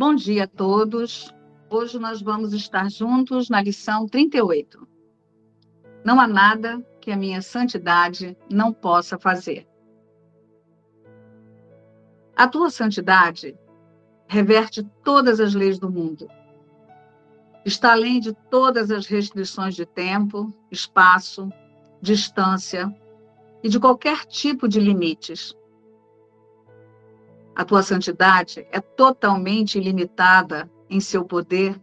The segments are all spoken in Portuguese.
Bom dia a todos. Hoje nós vamos estar juntos na lição 38. Não há nada que a minha santidade não possa fazer. A tua santidade reverte todas as leis do mundo. Está além de todas as restrições de tempo, espaço, distância e de qualquer tipo de limites. A tua santidade é totalmente ilimitada em seu poder,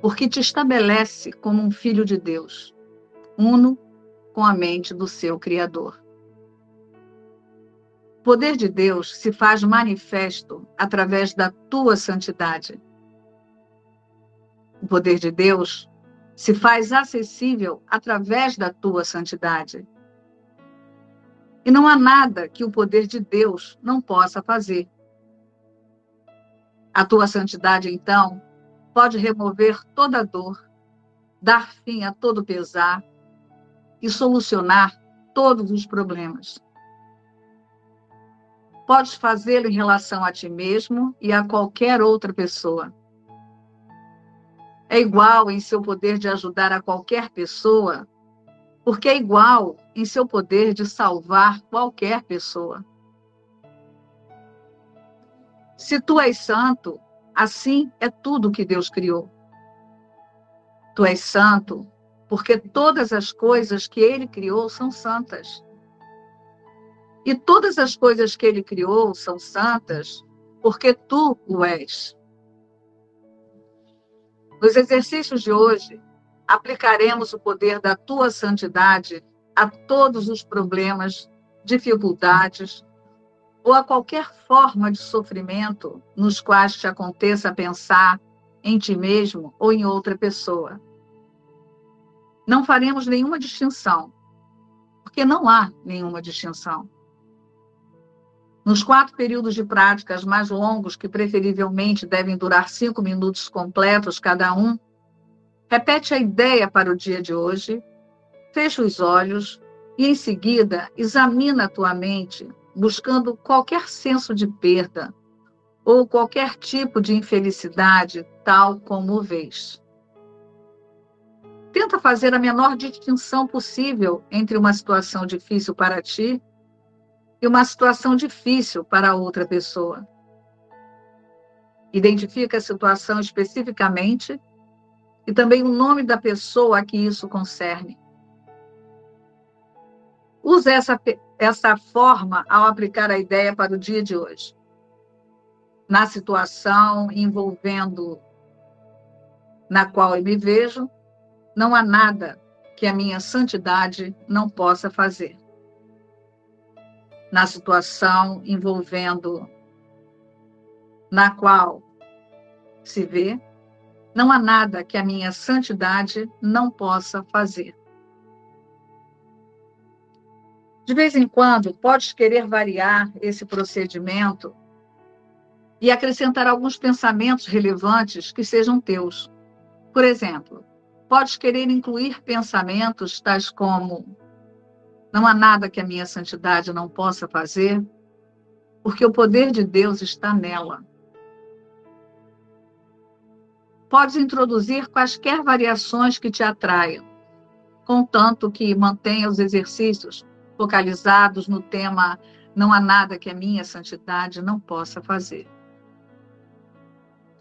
porque te estabelece como um filho de Deus, uno com a mente do seu Criador. O poder de Deus se faz manifesto através da tua santidade. O poder de Deus se faz acessível através da tua santidade. E não há nada que o poder de Deus não possa fazer. A tua santidade, então, pode remover toda dor, dar fim a todo pesar e solucionar todos os problemas. Podes fazê-lo em relação a ti mesmo e a qualquer outra pessoa. É igual em seu poder de ajudar a qualquer pessoa, porque é igual em seu poder de salvar qualquer pessoa. Se tu és santo, assim é tudo que Deus criou. Tu és santo porque todas as coisas que ele criou são santas. E todas as coisas que ele criou são santas porque tu o és. Nos exercícios de hoje, aplicaremos o poder da tua santidade a todos os problemas, dificuldades ou a qualquer forma de sofrimento nos quais te aconteça pensar em ti mesmo ou em outra pessoa. Não faremos nenhuma distinção, porque não há nenhuma distinção. Nos quatro períodos de práticas mais longos, que preferivelmente devem durar cinco minutos completos cada um, repete a ideia para o dia de hoje, fecha os olhos e, em seguida, examina a tua mente, buscando qualquer senso de perda ou qualquer tipo de infelicidade, tal como vês. Tenta fazer a menor distinção possível entre uma situação difícil para ti e uma situação difícil para outra pessoa. Identifica a situação especificamente e também o nome da pessoa a que isso concerne. Use essa, essa forma ao aplicar a ideia para o dia de hoje. Na situação envolvendo na qual eu me vejo, não há nada que a minha santidade não possa fazer na situação envolvendo na qual se vê, não há nada que a minha santidade não possa fazer. De vez em quando, podes querer variar esse procedimento e acrescentar alguns pensamentos relevantes que sejam teus. Por exemplo, podes querer incluir pensamentos tais como: não há nada que a minha santidade não possa fazer, porque o poder de Deus está nela. Podes introduzir quaisquer variações que te atraiam, contanto que mantenha os exercícios focalizados no tema não há nada que a minha santidade não possa fazer.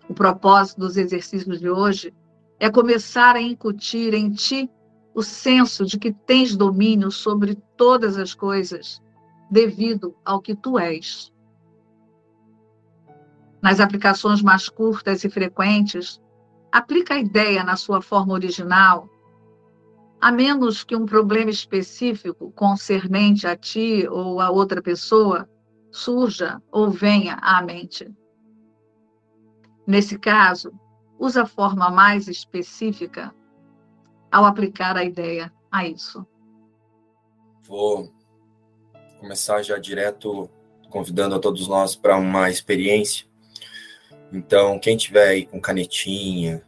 O propósito dos exercícios de hoje é começar a incutir em ti o senso de que tens domínio sobre todas as coisas, devido ao que tu és. Nas aplicações mais curtas e frequentes, aplica a ideia na sua forma original, a menos que um problema específico concernente a ti ou a outra pessoa surja ou venha à mente. Nesse caso, usa a forma mais específica ao aplicar a ideia a isso? Vou começar já direto convidando a todos nós para uma experiência. Então, quem tiver aí com canetinha,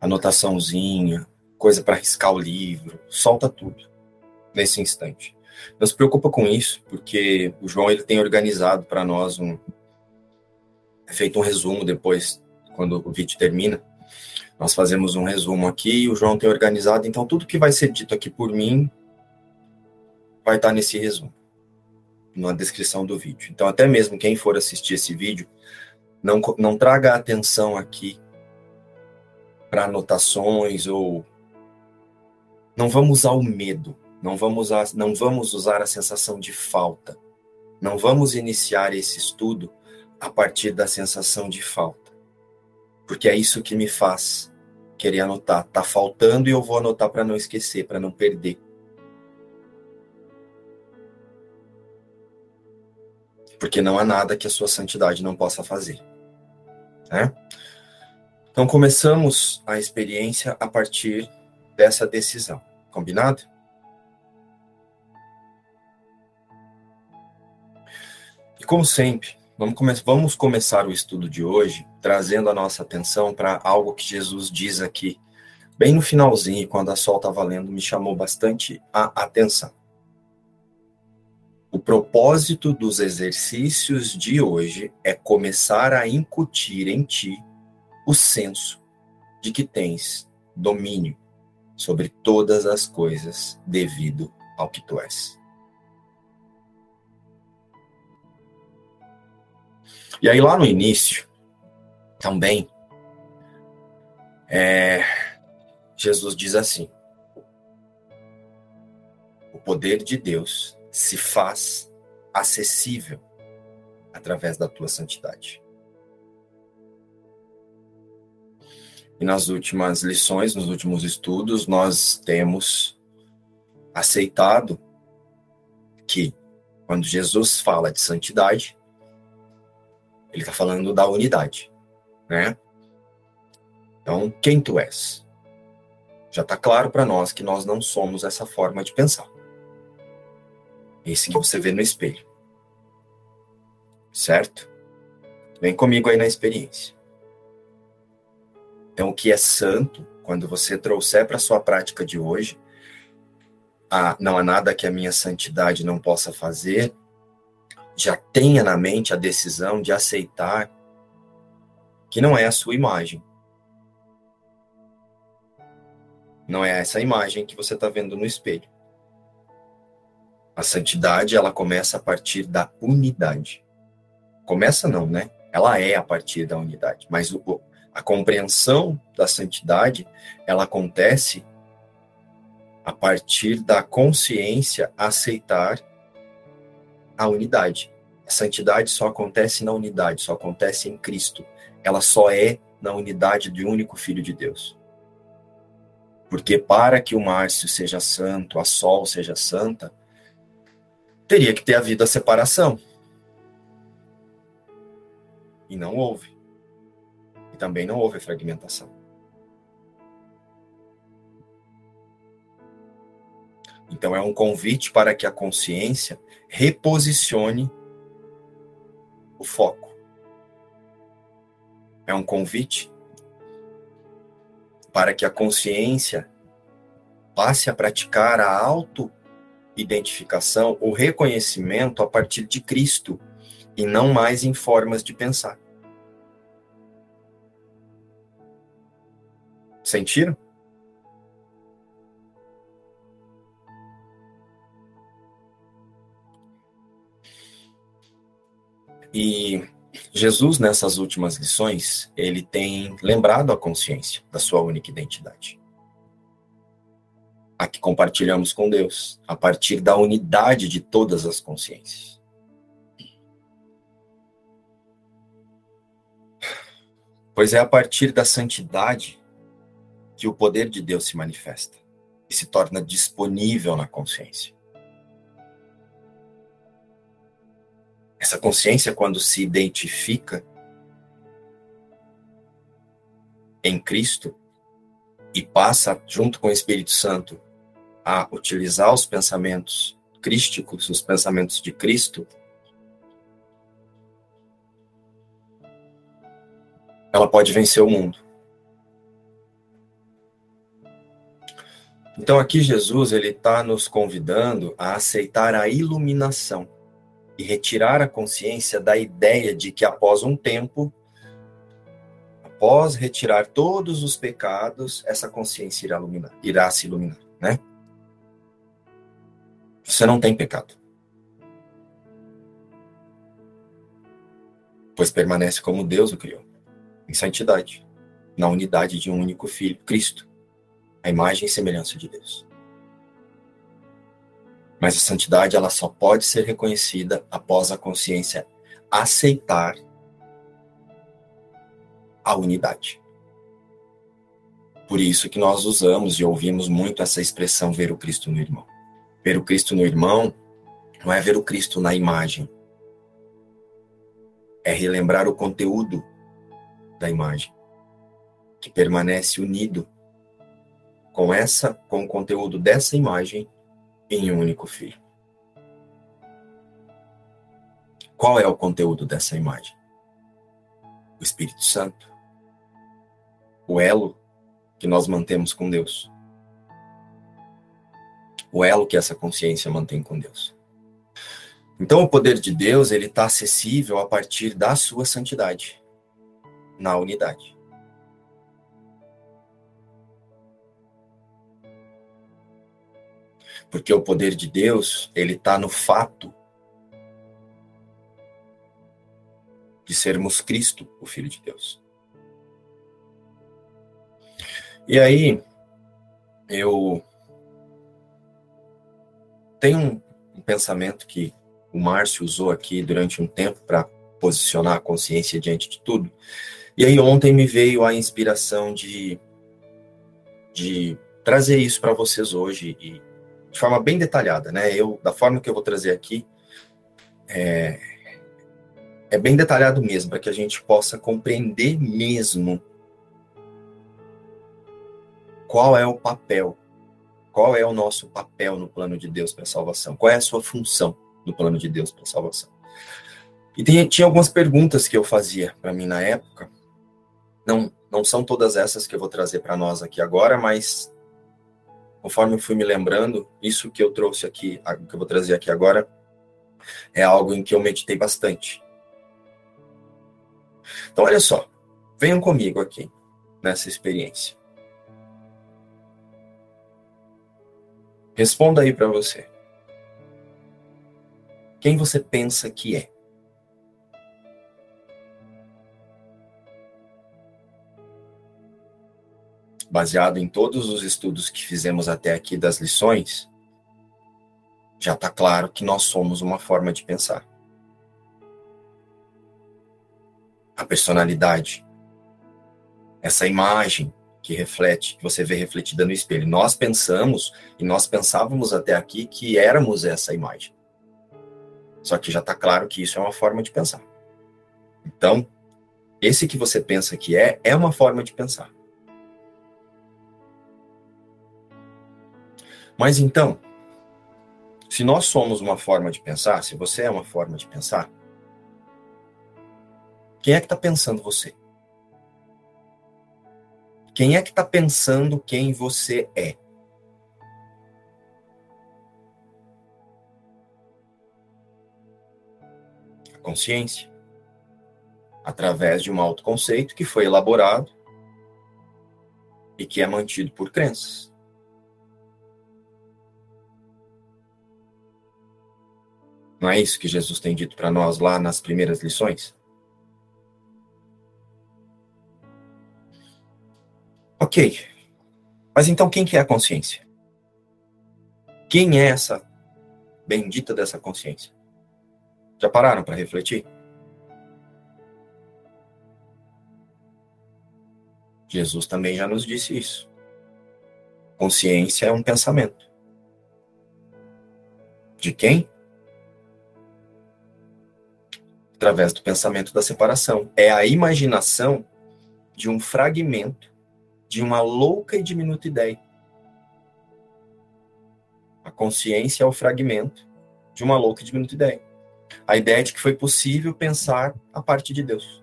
anotaçãozinha, coisa para riscar o livro, solta tudo nesse instante. Não se preocupa com isso, porque o João ele tem organizado para nós um, é feito um resumo depois, quando o vídeo termina. Nós fazemos um resumo aqui, o João tem organizado, então tudo que vai ser dito aqui por mim vai estar nesse resumo, na descrição do vídeo. Então, até mesmo quem for assistir esse vídeo, não, não traga atenção aqui para anotações ou não vamos usar o medo, não vamos usar, não vamos usar a sensação de falta. Não vamos iniciar esse estudo a partir da sensação de falta. Porque é isso que me faz querer anotar. Tá faltando e eu vou anotar para não esquecer, para não perder. Porque não há nada que a sua santidade não possa fazer. Né? Então começamos a experiência a partir dessa decisão. Combinado? E como sempre, vamos, come vamos começar o estudo de hoje trazendo a nossa atenção para algo que Jesus diz aqui, bem no finalzinho, quando a sol está valendo, me chamou bastante a atenção. O propósito dos exercícios de hoje é começar a incutir em ti o senso de que tens domínio sobre todas as coisas devido ao que tu és. E aí, lá no início, também, é, Jesus diz assim: o poder de Deus se faz acessível através da tua santidade. E nas últimas lições, nos últimos estudos, nós temos aceitado que quando Jesus fala de santidade, ele está falando da unidade, né? Então, quem tu és? Já está claro para nós que nós não somos essa forma de pensar. Esse que você vê no espelho. Certo? Vem comigo aí na experiência. Então, o que é santo, quando você trouxer para sua prática de hoje, ah, não há nada que a minha santidade não possa fazer, já tenha na mente a decisão de aceitar que não é a sua imagem. Não é essa imagem que você está vendo no espelho. A santidade, ela começa a partir da unidade. Começa não, né? Ela é a partir da unidade. Mas o, a compreensão da santidade, ela acontece a partir da consciência aceitar a unidade. A santidade só acontece na unidade, só acontece em Cristo. Ela só é na unidade do único Filho de Deus. Porque para que o Márcio seja santo, a Sol seja santa, teria que ter havido a separação. E não houve. Também não houve fragmentação. Então é um convite para que a consciência reposicione o foco. É um convite para que a consciência passe a praticar a auto identificação, o reconhecimento a partir de Cristo e não mais em formas de pensar. Sentiram? E Jesus, nessas últimas lições, ele tem lembrado a consciência da sua única identidade a que compartilhamos com Deus, a partir da unidade de todas as consciências. Pois é a partir da santidade que o poder de Deus se manifesta e se torna disponível na consciência. Essa consciência, quando se identifica em Cristo e passa, junto com o Espírito Santo, a utilizar os pensamentos crísticos, os pensamentos de Cristo, ela pode vencer o mundo. Então aqui Jesus ele está nos convidando a aceitar a iluminação e retirar a consciência da ideia de que após um tempo após retirar todos os pecados, essa consciência irá, iluminar, irá se iluminar, né? Você não tem pecado. Pois permanece como Deus o criou, em santidade, na unidade de um único Filho, Cristo, a imagem e semelhança de Deus. Mas a santidade ela só pode ser reconhecida após a consciência aceitar a unidade. Por isso que nós usamos e ouvimos muito essa expressão ver o Cristo no irmão. Ver o Cristo no irmão não é ver o Cristo na imagem. É relembrar o conteúdo da imagem, que permanece unido com essa com o conteúdo dessa imagem em um único filho. Qual é o conteúdo dessa imagem? O Espírito Santo o elo que nós mantemos com Deus. O elo que essa consciência mantém com Deus. Então, o poder de Deus ele está acessível a partir da sua santidade, na unidade. Porque o poder de Deus ele está no fato de sermos Cristo, o Filho de Deus. E aí, eu tenho um, um pensamento que o Márcio usou aqui durante um tempo para posicionar a consciência diante de tudo. E aí ontem me veio a inspiração de, de trazer isso para vocês hoje e de forma bem detalhada, né? Eu da forma que eu vou trazer aqui é, é bem detalhado mesmo para que a gente possa compreender mesmo qual é o papel, qual é o nosso papel no plano de Deus para a salvação, qual é a sua função no plano de Deus para a salvação. E tinha, tinha algumas perguntas que eu fazia para mim na época, não, não são todas essas que eu vou trazer para nós aqui agora, mas conforme eu fui me lembrando, isso que eu trouxe aqui, que eu vou trazer aqui agora, é algo em que eu meditei bastante. Então, olha só, venham comigo aqui nessa experiência. Responda aí para você. Quem você pensa que é? Baseado em todos os estudos que fizemos até aqui das lições, já está claro que nós somos uma forma de pensar. A personalidade, essa imagem que reflete, que você vê refletida no espelho. Nós pensamos e nós pensávamos até aqui que éramos essa imagem. Só que já está claro que isso é uma forma de pensar. Então, esse que você pensa que é, é uma forma de pensar. Mas então, se nós somos uma forma de pensar, se você é uma forma de pensar, quem é que está pensando você? Quem é que está pensando quem você é? A consciência. Através de um autoconceito que foi elaborado e que é mantido por crenças. Não é isso que Jesus tem dito para nós lá nas primeiras lições? Ok. Mas então quem que é a consciência? Quem é essa bendita dessa consciência? Já pararam para refletir? Jesus também já nos disse isso. Consciência é um pensamento. De quem? Através do pensamento da separação. É a imaginação de um fragmento de uma louca e diminuta ideia. A consciência é o fragmento de uma louca e diminuta ideia. A ideia de que foi possível pensar a parte de Deus.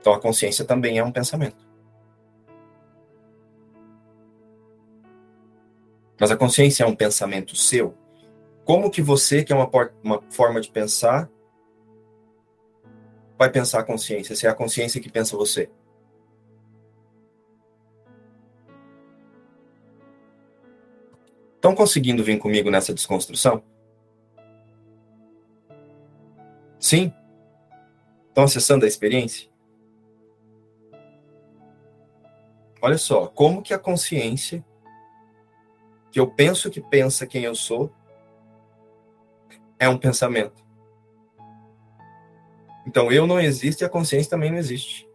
Então a consciência também é um pensamento. Mas a consciência é um pensamento seu. Como que você, que é uma, uma forma de pensar, vai pensar a consciência, se é a consciência que pensa você. Estão conseguindo vir comigo nessa desconstrução? Sim? Estão acessando a experiência? Olha só, como que a consciência que eu penso que pensa quem eu sou é um pensamento. Então eu não existo e a consciência também não existe.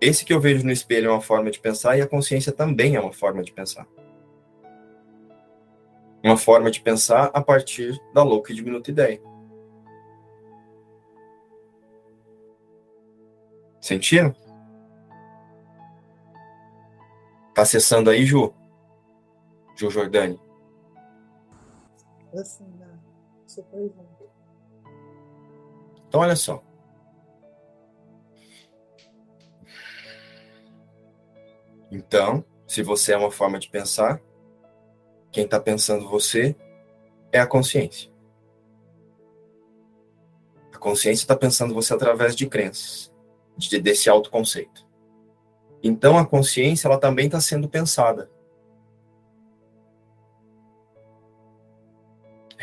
Esse que eu vejo no espelho é uma forma de pensar e a consciência também é uma forma de pensar. Uma forma de pensar a partir da louca e diminuta ideia. Sentiram? Tá acessando aí, Ju? Ju Jordani. Assim, super Então, olha só. Então, se você é uma forma de pensar, quem está pensando você é a consciência. A consciência está pensando você através de crenças, de, desse autoconceito. Então, a consciência ela também está sendo pensada.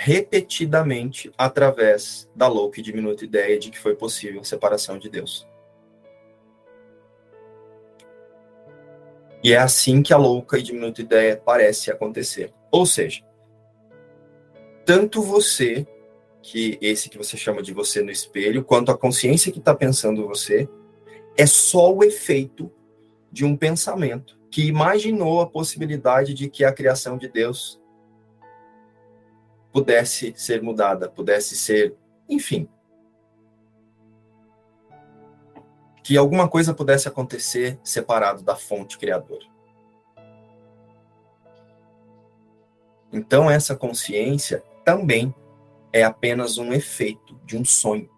Repetidamente através da louca e diminuta ideia de que foi possível a separação de Deus. E é assim que a louca e diminuta ideia parece acontecer. Ou seja, tanto você, que esse que você chama de você no espelho, quanto a consciência que está pensando você, é só o efeito de um pensamento que imaginou a possibilidade de que a criação de Deus pudesse ser mudada, pudesse ser, enfim, que alguma coisa pudesse acontecer separado da fonte criadora. Então, essa consciência também é apenas um efeito de um sonho,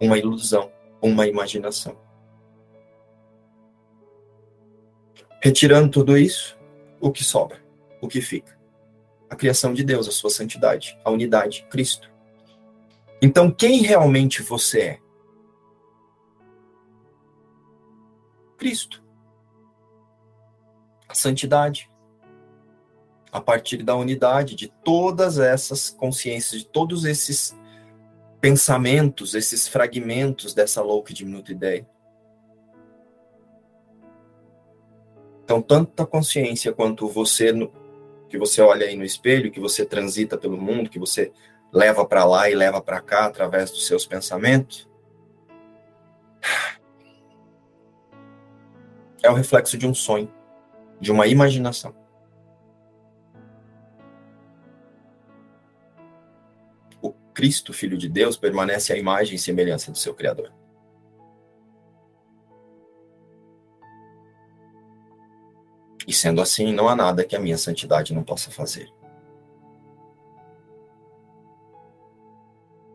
uma ilusão, uma imaginação. Retirando tudo isso, o que sobra? O que fica? A criação de Deus, a sua santidade, a unidade, Cristo. Então, quem realmente você é? Cristo. A santidade. A partir da unidade de todas essas consciências, de todos esses pensamentos, esses fragmentos dessa louca e diminuta ideia. Então, tanto a consciência quanto você, que você olha aí no espelho, que você transita pelo mundo, que você leva para lá e leva para cá através dos seus pensamentos, é o reflexo de um sonho, de uma imaginação. O Cristo, Filho de Deus, permanece à imagem e semelhança do seu Criador. E sendo assim, não há nada que a minha santidade não possa fazer.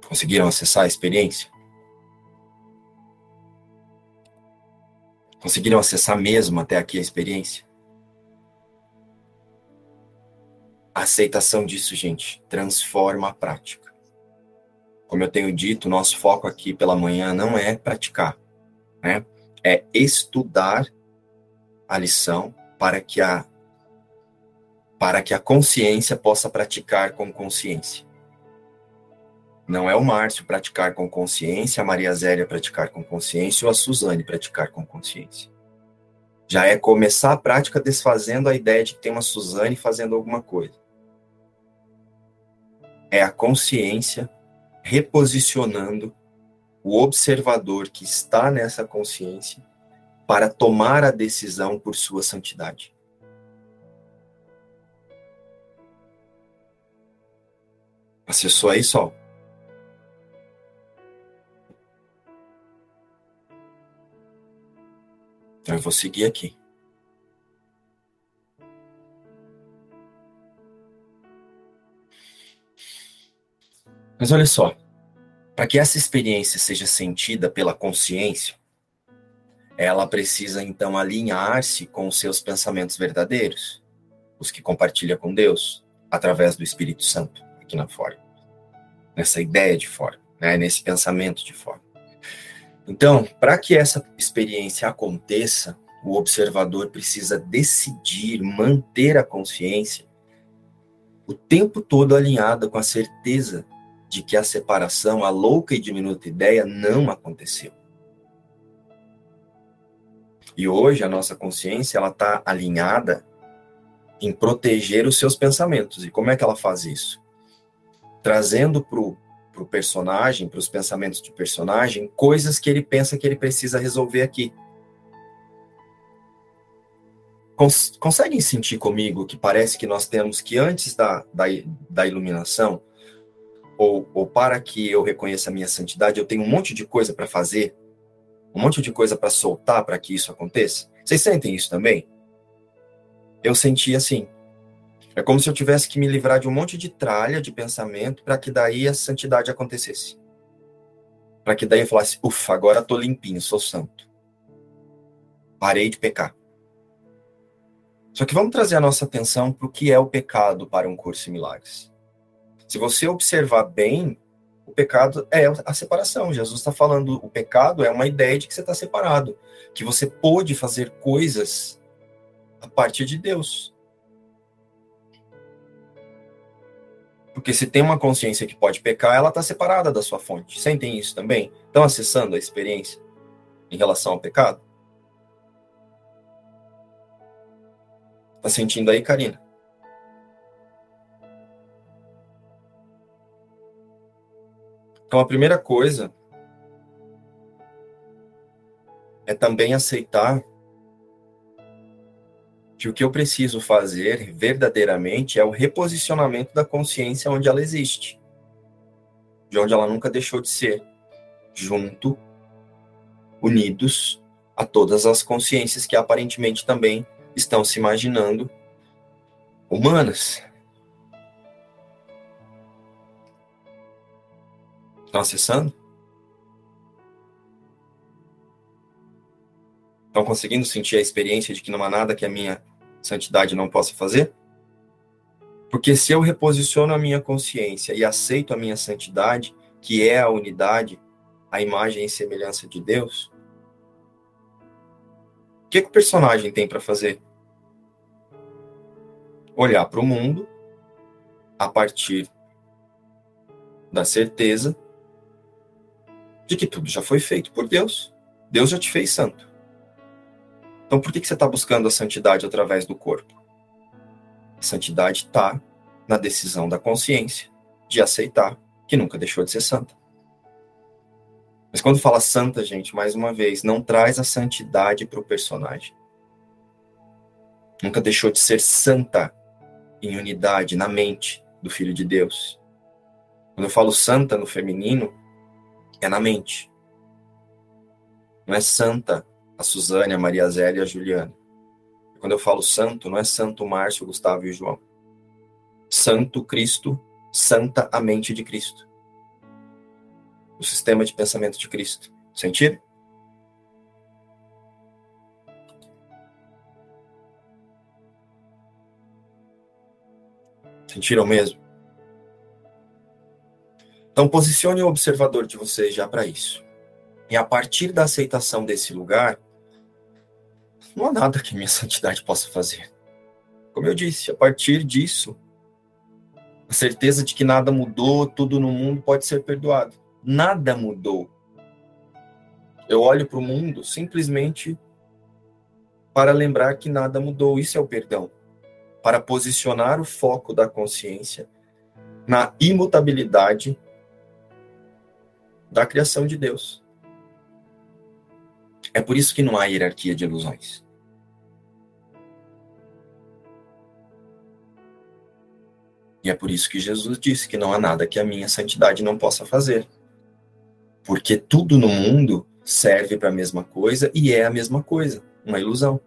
Conseguiram acessar a experiência? Conseguiram acessar mesmo até aqui a experiência? A aceitação disso, gente, transforma a prática. Como eu tenho dito, nosso foco aqui pela manhã não é praticar, né? É estudar a lição para que a para que a consciência possa praticar com consciência. Não é o Márcio praticar com consciência, a Maria Zélia praticar com consciência ou a Suzane praticar com consciência. Já é começar a prática desfazendo a ideia de que tem uma Suzane fazendo alguma coisa. É a consciência reposicionando o observador que está nessa consciência para tomar a decisão por sua santidade. Acessou aí, Sol? Então eu vou seguir aqui. Mas olha só, para que essa experiência seja sentida pela consciência, ela precisa então alinhar-se com os seus pensamentos verdadeiros, os que compartilha com Deus, através do Espírito Santo, aqui na fora. Nessa ideia de fora, né, nesse pensamento de forma. Então, para que essa experiência aconteça, o observador precisa decidir manter a consciência o tempo todo alinhada com a certeza de que a separação, a louca e diminuta ideia, não aconteceu. E hoje a nossa consciência ela está alinhada em proteger os seus pensamentos. E como é que ela faz isso? Trazendo para o personagem, para os pensamentos do personagem, coisas que ele pensa que ele precisa resolver aqui. Cons conseguem sentir comigo que parece que nós temos que, antes da, da, da iluminação, ou, ou para que eu reconheça a minha santidade, eu tenho um monte de coisa para fazer, um monte de coisa para soltar para que isso aconteça? Vocês sentem isso também? Eu senti assim. É como se eu tivesse que me livrar de um monte de tralha de pensamento para que daí a santidade acontecesse. Para que daí eu falasse, ufa, agora estou limpinho, sou santo. Parei de pecar. Só que vamos trazer a nossa atenção para o que é o pecado para um curso em milagres. Se você observar bem, o pecado é a separação. Jesus está falando, o pecado é uma ideia de que você está separado, que você pode fazer coisas a partir de Deus. Porque se tem uma consciência que pode pecar, ela está separada da sua fonte. Sentem isso também? Estão acessando a experiência em relação ao pecado? Está sentindo aí, Karina? Então, a primeira coisa é também aceitar que o que eu preciso fazer verdadeiramente é o reposicionamento da consciência onde ela existe, de onde ela nunca deixou de ser, junto, unidos a todas as consciências que aparentemente também estão se imaginando humanas. Estão acessando? Estão conseguindo sentir a experiência de que não há nada que a minha santidade não possa fazer? Porque se eu reposiciono a minha consciência e aceito a minha santidade, que é a unidade, a imagem e semelhança de Deus, o que, que o personagem tem para fazer? Olhar para o mundo a partir da certeza de que tudo já foi feito por Deus. Deus já te fez santo. Então, por que, que você está buscando a santidade através do corpo? A santidade está na decisão da consciência de aceitar que nunca deixou de ser santa. Mas quando fala santa, gente, mais uma vez, não traz a santidade para o personagem. Nunca deixou de ser santa em unidade, na mente do Filho de Deus. Quando eu falo santa no feminino, é na mente. Não é santa a Suzane, a Maria Zélia e a Juliana. Quando eu falo santo, não é santo Márcio, Gustavo e João. Santo Cristo, santa a mente de Cristo. O sistema de pensamento de Cristo. Sentido? Sentiram mesmo? Então, posicione o observador de vocês já para isso. E a partir da aceitação desse lugar, não há nada que minha santidade possa fazer. Como eu disse, a partir disso, a certeza de que nada mudou, tudo no mundo pode ser perdoado. Nada mudou. Eu olho para o mundo simplesmente para lembrar que nada mudou. Isso é o perdão. Para posicionar o foco da consciência na imutabilidade da criação de Deus. É por isso que não há hierarquia de ilusões. E é por isso que Jesus disse que não há nada que a minha santidade não possa fazer. Porque tudo no mundo serve para a mesma coisa e é a mesma coisa, uma ilusão.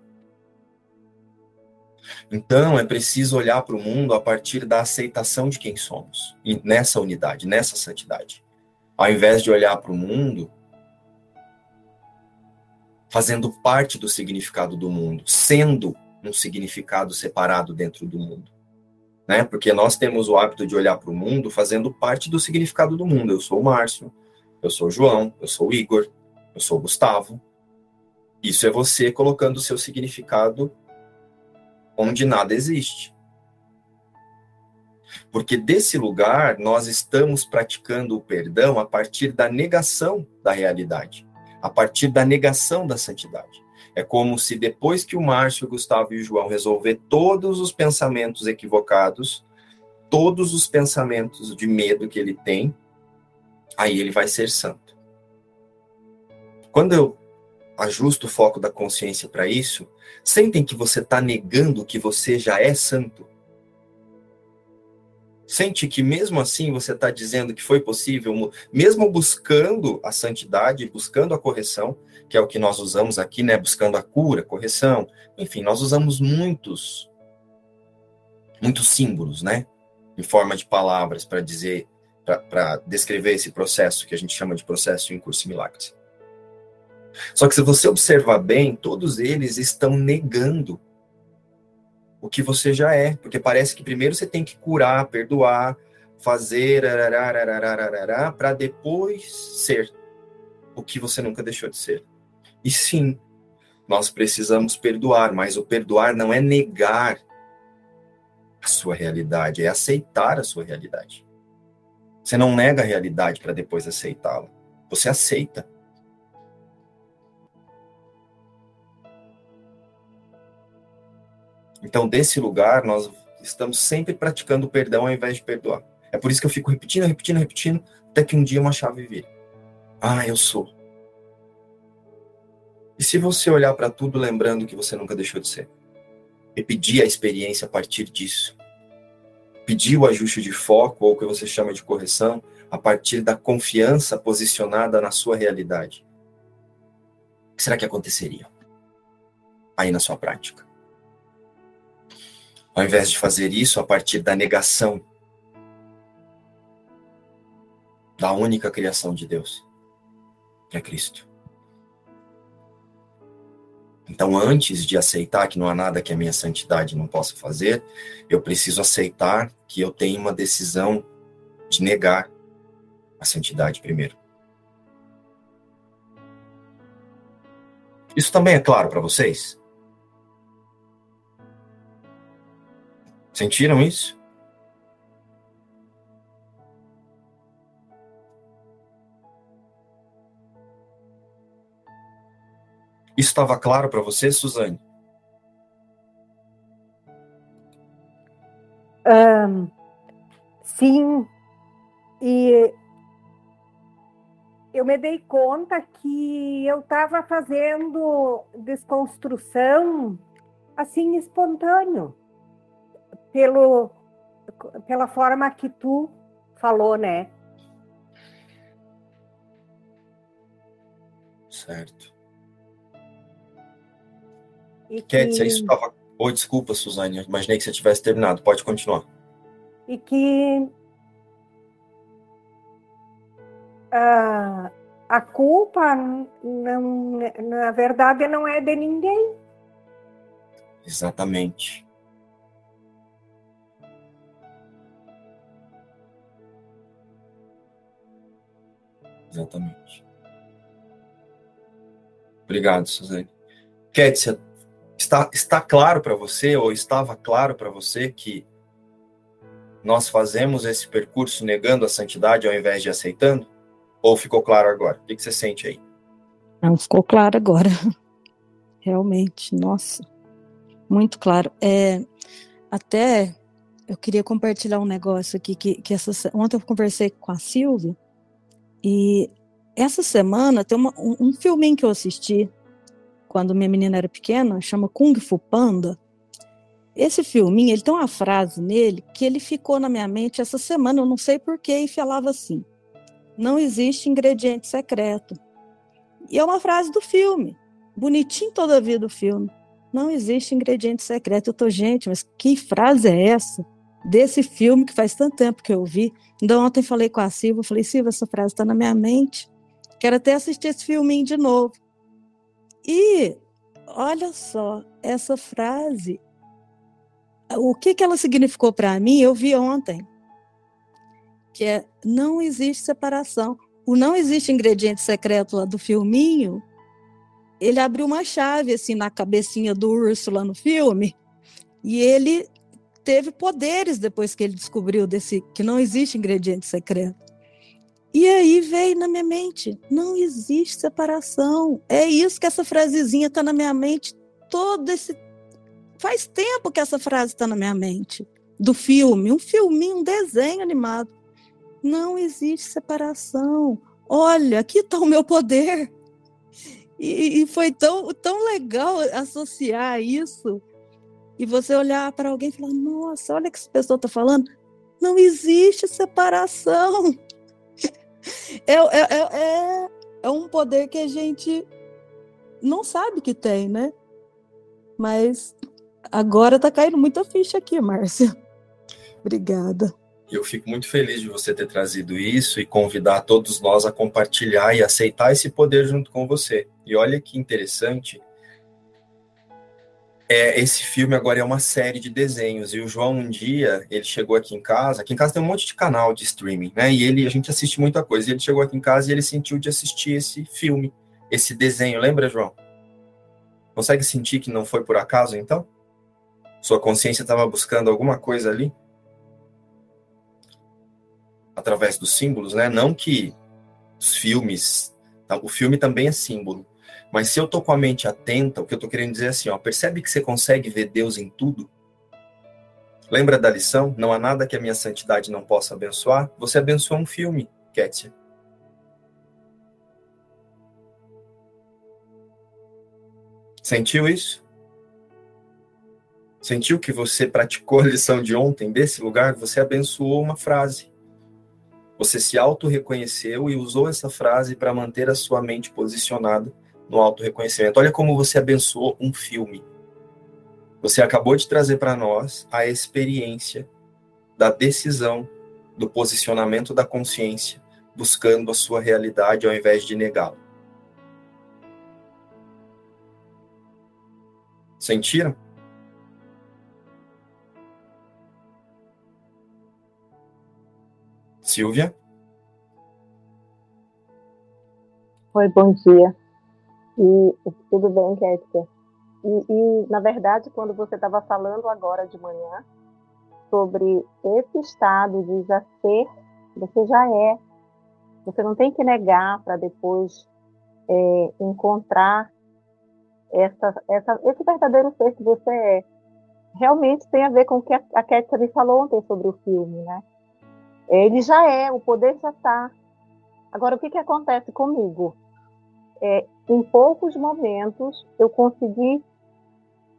Então é preciso olhar para o mundo a partir da aceitação de quem somos, nessa unidade, nessa santidade. Ao invés de olhar para o mundo fazendo parte do significado do mundo, sendo um significado separado dentro do mundo. Né? Porque nós temos o hábito de olhar para o mundo fazendo parte do significado do mundo. Eu sou o Márcio, eu sou o João, eu sou o Igor, eu sou o Gustavo. Isso é você colocando o seu significado onde nada existe. Porque desse lugar nós estamos praticando o perdão a partir da negação da realidade, a partir da negação da santidade. É como se depois que o Márcio, o Gustavo e o João resolver todos os pensamentos equivocados, todos os pensamentos de medo que ele tem, aí ele vai ser santo. Quando eu ajusto o foco da consciência para isso, sentem que você está negando que você já é santo. Sente que mesmo assim você está dizendo que foi possível, mesmo buscando a santidade, buscando a correção, que é o que nós usamos aqui, né? Buscando a cura, correção, enfim, nós usamos muitos, muitos símbolos, né? Em forma de palavras para dizer, para descrever esse processo que a gente chama de processo em curso milagres. Só que se você observar bem, todos eles estão negando o que você já é, porque parece que primeiro você tem que curar, perdoar, fazer para depois ser o que você nunca deixou de ser. E sim, nós precisamos perdoar, mas o perdoar não é negar a sua realidade, é aceitar a sua realidade. Você não nega a realidade para depois aceitá-la. Você aceita. Então, desse lugar, nós estamos sempre praticando o perdão ao invés de perdoar. É por isso que eu fico repetindo, repetindo, repetindo, até que um dia uma chave vira. Ah, eu sou. E se você olhar para tudo lembrando que você nunca deixou de ser? E pedir a experiência a partir disso? Pedir o ajuste de foco, ou o que você chama de correção, a partir da confiança posicionada na sua realidade? O que será que aconteceria aí na sua prática? Ao invés de fazer isso a partir da negação da única criação de Deus, que é Cristo. Então, antes de aceitar que não há nada que a minha santidade não possa fazer, eu preciso aceitar que eu tenho uma decisão de negar a santidade primeiro. Isso também é claro para vocês? Sentiram isso? Isso estava claro para você, Suzane? Um, sim, e eu me dei conta que eu estava fazendo desconstrução assim espontâneo pelo, pela forma que tu falou, né? Certo. E que... isso estava. Oi, desculpa, Suzane, imaginei que você tivesse terminado. Pode continuar. E que a, a culpa, não, na verdade, não é de ninguém. Exatamente. Exatamente. Obrigado, Suzane. Kétia, está, está claro para você, ou estava claro para você, que nós fazemos esse percurso negando a santidade ao invés de aceitando? Ou ficou claro agora? O que, você sente aí? Não, ficou claro agora. Realmente, nossa, muito claro. É, até eu queria compartilhar um negócio aqui que, que essa, ontem eu conversei com a Silvia e essa semana tem uma, um, um filminho que eu assisti quando minha menina era pequena, chama Kung Fu Panda. Esse filminho, ele tem uma frase nele que ele ficou na minha mente essa semana, eu não sei porquê, e falava assim: não existe ingrediente secreto. E é uma frase do filme, bonitinho toda a vida do filme. Não existe ingrediente secreto. Eu tô, gente, mas que frase é essa? Desse filme que faz tanto tempo que eu vi. Então, ontem falei com a Silva, falei, Silva, essa frase está na minha mente. Quero até assistir esse filminho de novo. E olha só, essa frase, o que, que ela significou para mim, eu vi ontem. Que é não existe separação. o não existe ingrediente secreto lá do filminho, ele abriu uma chave assim na cabecinha do urso lá no filme, e ele teve poderes depois que ele descobriu desse que não existe ingrediente secreto. E aí veio na minha mente, não existe separação. É isso que essa frasezinha está na minha mente todo esse faz tempo que essa frase está na minha mente do filme, um filminho, um desenho animado. Não existe separação. Olha, aqui está o meu poder. E, e, foi tão, tão legal associar isso e você olhar para alguém e falar: Nossa, olha o que essa pessoa está falando. Não existe separação. É, é, é, é, é um poder que a gente não sabe que tem, né? Mas agora tá caindo muita ficha aqui, Márcia. Obrigada. Eu fico muito feliz de você ter trazido isso e convidar todos nós a compartilhar e aceitar esse poder junto com você. E olha que interessante é, esse filme agora é uma série de desenhos. E o João, um dia, ele chegou aqui em casa. Aqui em casa tem um monte de canal de streaming, né? E ele, a gente assiste muita coisa. E ele chegou aqui em casa e ele sentiu de assistir esse filme, esse desenho. Lembra, João? Consegue sentir que não foi por acaso, então? Sua consciência estava buscando alguma coisa ali? Através dos símbolos, né? Não que os filmes. O filme também é símbolo mas se eu tô com a mente atenta, o que eu tô querendo dizer é assim, ó, percebe que você consegue ver Deus em tudo? Lembra da lição? Não há nada que a minha santidade não possa abençoar. Você abençoa um filme, Kétia. Sentiu isso? Sentiu que você praticou a lição de ontem desse lugar? Você abençoou uma frase. Você se auto-reconheceu e usou essa frase para manter a sua mente posicionada no auto-reconhecimento. Olha como você abençoou um filme. Você acabou de trazer para nós a experiência da decisão, do posicionamento da consciência, buscando a sua realidade ao invés de negá-la. Sentiram? Silvia? Oi, bom dia. E tudo bem, Kética? E, e, na verdade, quando você estava falando agora de manhã sobre esse estado de já ser, você já é. Você não tem que negar para depois é, encontrar essa, essa, esse verdadeiro ser que você é. Realmente tem a ver com o que a, Kética me falou ontem sobre o filme, né? Ele já é, o poder já está. Agora, o que, que acontece comigo? é, em poucos momentos eu consegui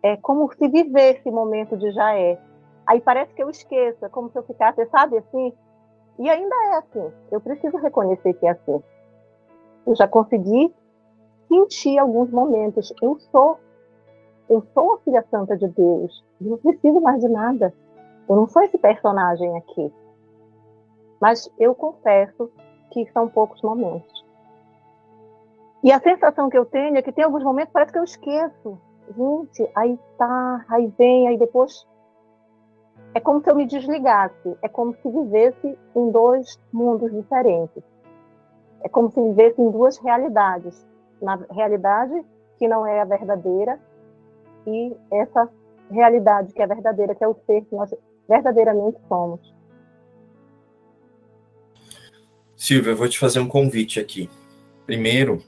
é como se viver esse momento de já é. Aí parece que eu esqueço, é como se eu ficasse, sabe, assim. E ainda é assim. Eu preciso reconhecer que é assim. Eu já consegui sentir alguns momentos. Eu sou, eu sou a filha santa de Deus. Eu não preciso mais de nada. Eu não sou esse personagem aqui. Mas eu confesso que são poucos momentos. E a sensação que eu tenho é que tem alguns momentos parece que eu esqueço. Gente, aí tá, aí vem, aí depois. É como se eu me desligasse. É como se vivesse em dois mundos diferentes. É como se vivesse em duas realidades. Na realidade que não é a verdadeira e essa realidade que é verdadeira, que é o ser que nós verdadeiramente somos. Silvia, eu vou te fazer um convite aqui. Primeiro,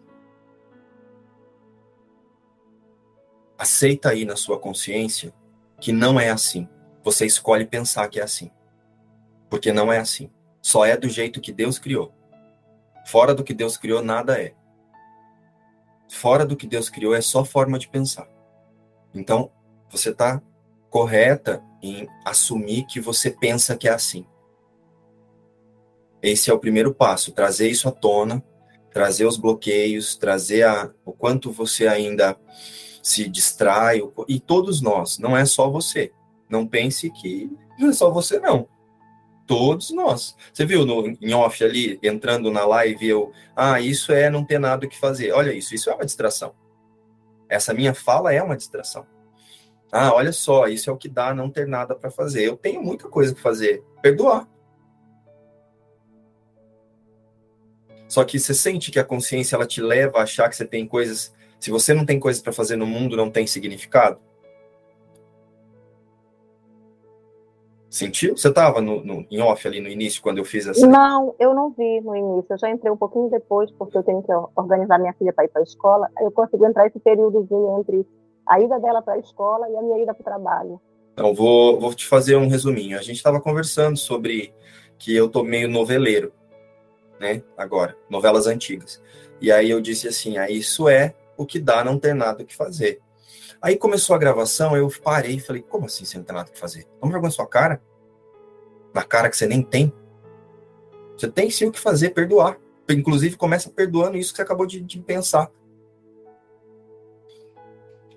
aceita aí na sua consciência que não é assim. Você escolhe pensar que é assim. Porque não é assim. Só é do jeito que Deus criou. Fora do que Deus criou, nada é. Fora do que Deus criou é só forma de pensar. Então, você está correta em assumir que você pensa que é assim. Esse é o primeiro passo, trazer isso à tona, trazer os bloqueios, trazer a, o quanto você ainda se distrai, e todos nós, não é só você. Não pense que não é só você, não. Todos nós. Você viu no, em off ali, entrando na live, eu, ah, isso é não ter nada o que fazer. Olha isso, isso é uma distração. Essa minha fala é uma distração. Ah, olha só, isso é o que dá não ter nada para fazer. Eu tenho muita coisa para fazer. Perdoar. Só que você sente que a consciência ela te leva a achar que você tem coisas. Se você não tem coisas para fazer no mundo, não tem significado? Sentiu? Você estava no, no, em off ali no início, quando eu fiz essa. Não, eu não vi no início. Eu já entrei um pouquinho depois, porque eu tenho que organizar minha filha para ir para a escola. Eu consigo entrar esse períodozinho entre a ida dela para a escola e a minha ida para o trabalho. Então, vou, vou te fazer um resuminho. A gente estava conversando sobre que eu tô meio noveleiro, né? Agora, novelas antigas. E aí eu disse assim: ah, isso é o que dá não ter nada o que fazer. Aí começou a gravação, eu parei e falei: como assim você não tem nada o que fazer? Vamos vergonha na sua cara? Na cara que você nem tem? Você tem sim o que fazer, perdoar. Inclusive, começa perdoando isso que você acabou de, de pensar.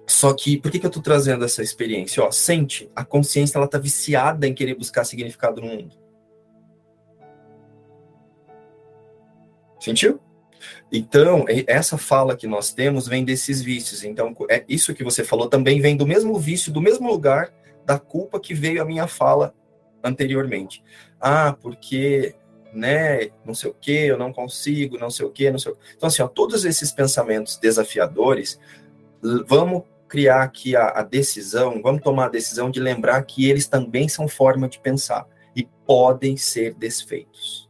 Só que, por que, que eu estou trazendo essa experiência? Ó, sente, a consciência ela tá viciada em querer buscar significado no mundo. Sentiu? Então, essa fala que nós temos vem desses vícios. Então, é isso que você falou também vem do mesmo vício, do mesmo lugar da culpa que veio a minha fala anteriormente. Ah, porque, né, não sei o que, eu não consigo, não sei o que, não sei o que. Então, assim, ó, todos esses pensamentos desafiadores, vamos criar aqui a, a decisão, vamos tomar a decisão de lembrar que eles também são forma de pensar e podem ser desfeitos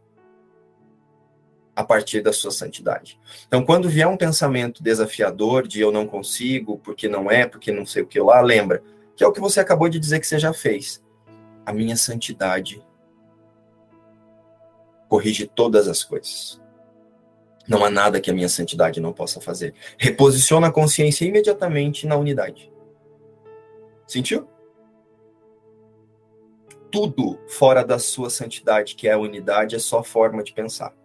a partir da sua santidade. Então, quando vier um pensamento desafiador de eu não consigo, porque não é, porque não sei o que lá, lembra que é o que você acabou de dizer que você já fez. A minha santidade corrige todas as coisas. Não há nada que a minha santidade não possa fazer. Reposiciona a consciência imediatamente na unidade. Sentiu? Tudo fora da sua santidade, que é a unidade, é só forma de pensar.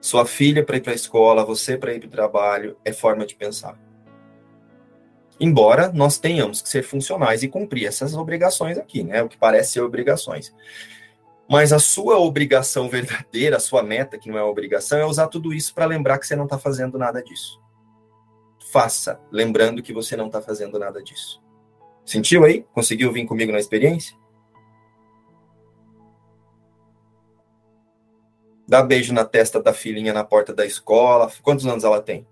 Sua filha para ir para a escola, você para ir para o trabalho, é forma de pensar. Embora nós tenhamos que ser funcionais e cumprir essas obrigações aqui, né? O que parece ser obrigações. Mas a sua obrigação verdadeira, a sua meta, que não é obrigação, é usar tudo isso para lembrar que você não está fazendo nada disso. Faça, lembrando que você não está fazendo nada disso. Sentiu aí? Conseguiu vir comigo na experiência? Dá beijo na testa da filhinha na porta da escola. Quantos anos ela tem?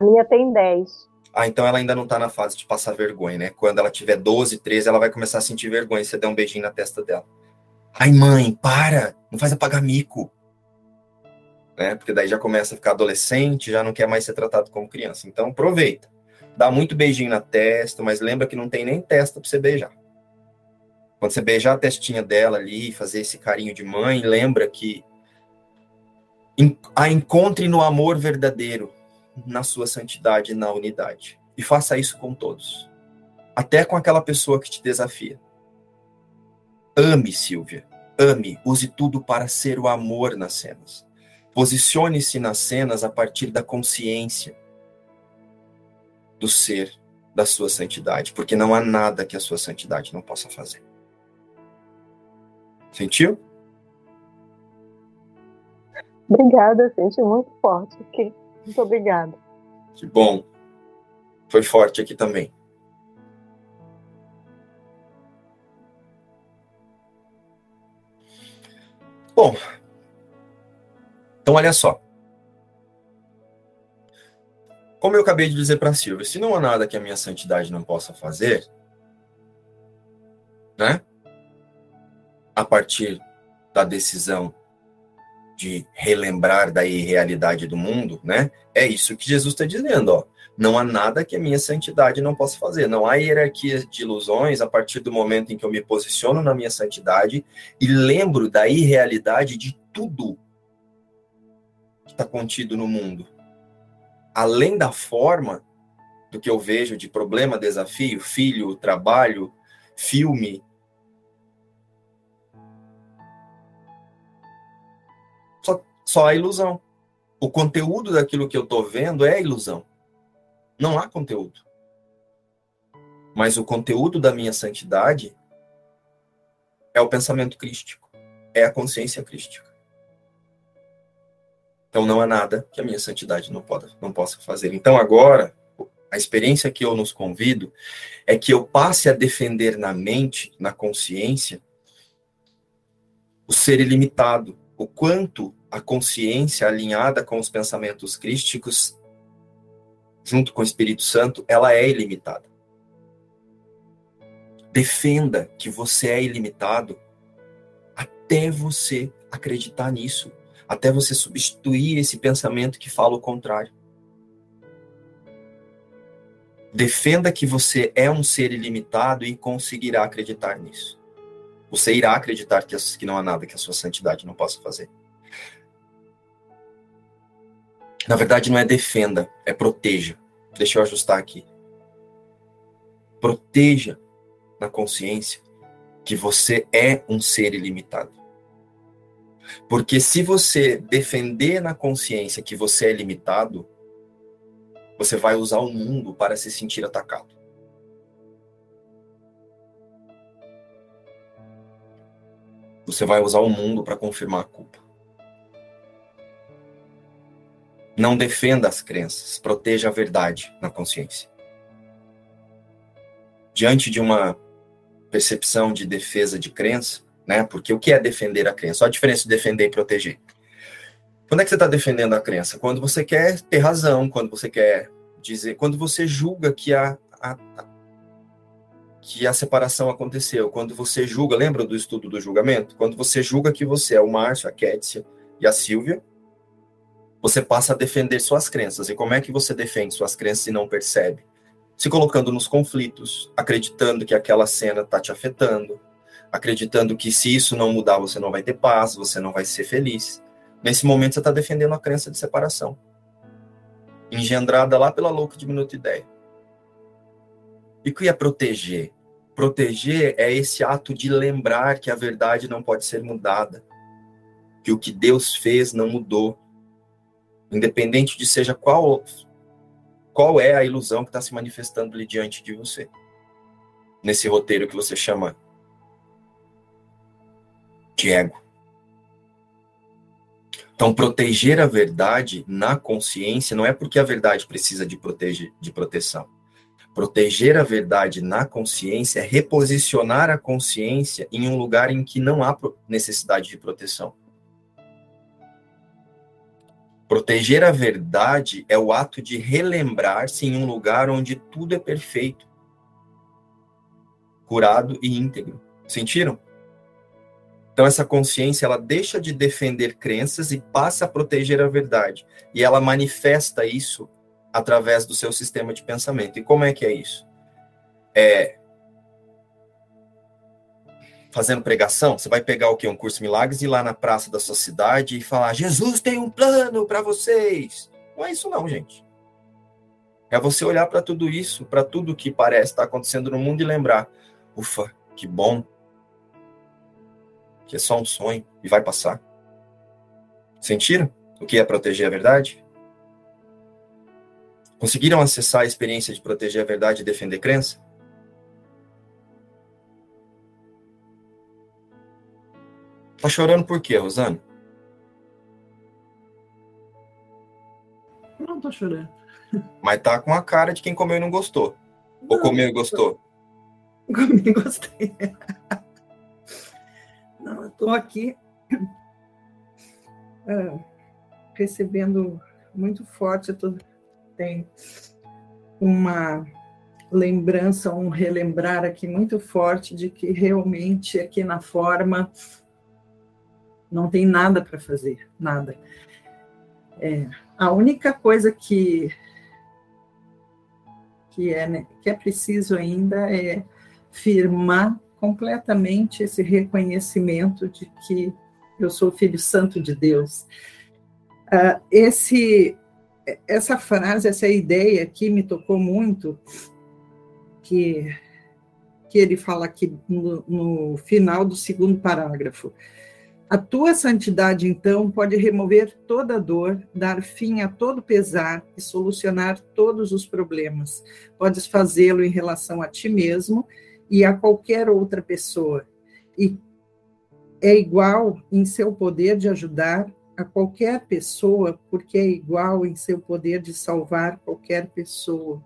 A minha tem 10. Ah, então ela ainda não está na fase de passar vergonha, né? Quando ela tiver 12, 13, ela vai começar a sentir vergonha se você der um beijinho na testa dela. Ai, mãe, para, não faz apagar mico. Né? Porque daí já começa a ficar adolescente, já não quer mais ser tratado como criança. Então, aproveita. Dá muito beijinho na testa, mas lembra que não tem nem testa para você beijar. Quando você beijar a testinha dela ali, fazer esse carinho de mãe, lembra que a encontre no amor verdadeiro, na sua santidade e na unidade. E faça isso com todos. Até com aquela pessoa que te desafia. Ame, Silvia. Ame. Use tudo para ser o amor nas cenas. Posicione-se nas cenas a partir da consciência do ser, da sua santidade, porque não há nada que a sua santidade não possa fazer. Sentiu? Obrigada, senti muito forte aqui. Muito obrigada. Que bom. Foi forte aqui também. Bom, então olha só. Como eu acabei de dizer para Silvia, se não há nada que a minha santidade não possa fazer, né? A partir da decisão de relembrar da irrealidade do mundo, né? É isso que Jesus está dizendo, ó. Não há nada que a minha santidade não possa fazer. Não há hierarquia de ilusões a partir do momento em que eu me posiciono na minha santidade e lembro da irrealidade de tudo que está contido no mundo. Além da forma do que eu vejo de problema, desafio, filho, trabalho, filme. Só, a ilusão. O conteúdo daquilo que eu estou vendo é ilusão. Não há conteúdo. Mas o conteúdo da minha santidade é o pensamento crístico, é a consciência crística. Então não há nada que a minha santidade não, pode, não possa fazer. Então agora, a experiência que eu nos convido é que eu passe a defender na mente, na consciência, o ser ilimitado, o quanto a consciência alinhada com os pensamentos crísticos, junto com o Espírito Santo, ela é ilimitada. Defenda que você é ilimitado até você acreditar nisso, até você substituir esse pensamento que fala o contrário. Defenda que você é um ser ilimitado e conseguirá acreditar nisso. Você irá acreditar que, que não há nada que a sua santidade não possa fazer. Na verdade, não é defenda, é proteja. Deixa eu ajustar aqui. Proteja na consciência que você é um ser ilimitado. Porque se você defender na consciência que você é limitado, você vai usar o mundo para se sentir atacado. Você vai usar o mundo para confirmar a culpa. Não defenda as crenças, proteja a verdade na consciência. Diante de uma percepção de defesa de crença, né? Porque o que é defender a crença? Só a diferença de defender e proteger. Quando é que você está defendendo a crença? Quando você quer ter razão, quando você quer dizer, quando você julga que a, a, a que a separação aconteceu, quando você julga, lembra do estudo do julgamento? Quando você julga que você é o Márcio, a Kétia e a Silvia, você passa a defender suas crenças. E como é que você defende suas crenças e não percebe? Se colocando nos conflitos, acreditando que aquela cena está te afetando, acreditando que se isso não mudar, você não vai ter paz, você não vai ser feliz. Nesse momento, você está defendendo a crença de separação, engendrada lá pela louca e ideia. E o que é proteger? Proteger é esse ato de lembrar que a verdade não pode ser mudada, que o que Deus fez não mudou, independente de seja qual qual é a ilusão que está se manifestando ali diante de você. Nesse roteiro que você chama de ego. Então, proteger a verdade na consciência não é porque a verdade precisa de, proteger, de proteção. Proteger a verdade na consciência é reposicionar a consciência em um lugar em que não há necessidade de proteção. Proteger a verdade é o ato de relembrar-se em um lugar onde tudo é perfeito, curado e íntegro. Sentiram? Então essa consciência ela deixa de defender crenças e passa a proteger a verdade. E ela manifesta isso através do seu sistema de pensamento. E como é que é isso? É fazendo pregação, você vai pegar o que um curso milagres e ir lá na praça da sua cidade e falar: "Jesus tem um plano para vocês". Não é isso não, gente. É você olhar para tudo isso, para tudo que parece estar acontecendo no mundo e lembrar: "Ufa, que bom que é só um sonho e vai passar. Sentiram o que é proteger a verdade? Conseguiram acessar a experiência de proteger a verdade e defender crença? Tá chorando por quê, Rosana? Não tô chorando. Mas tá com a cara de quem comeu e não gostou. Não, Ou comeu e gostou? Comi e gostei. Não, eu estou aqui uh, recebendo muito forte, eu tô, tem uma lembrança, um relembrar aqui muito forte de que realmente aqui na forma não tem nada para fazer, nada. É, a única coisa que que é, né, que é preciso ainda é firmar completamente esse reconhecimento de que eu sou filho santo de Deus. Uh, esse, essa frase, essa ideia aqui me tocou muito, que, que ele fala aqui no, no final do segundo parágrafo. A tua santidade, então, pode remover toda dor, dar fim a todo pesar e solucionar todos os problemas. Podes fazê-lo em relação a ti mesmo e a qualquer outra pessoa. E é igual em seu poder de ajudar a qualquer pessoa, porque é igual em seu poder de salvar qualquer pessoa.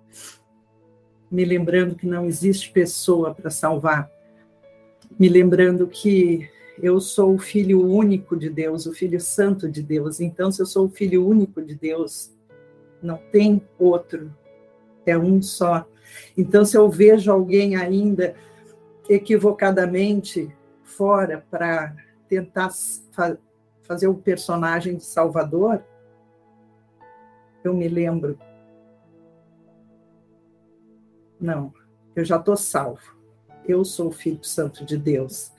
Me lembrando que não existe pessoa para salvar. Me lembrando que eu sou o filho único de Deus, o filho santo de Deus. Então, se eu sou o filho único de Deus, não tem outro, é um só. Então, se eu vejo alguém ainda equivocadamente fora para tentar fazer o personagem de Salvador, eu me lembro. Não, eu já estou salvo. Eu sou o Filho Santo de Deus.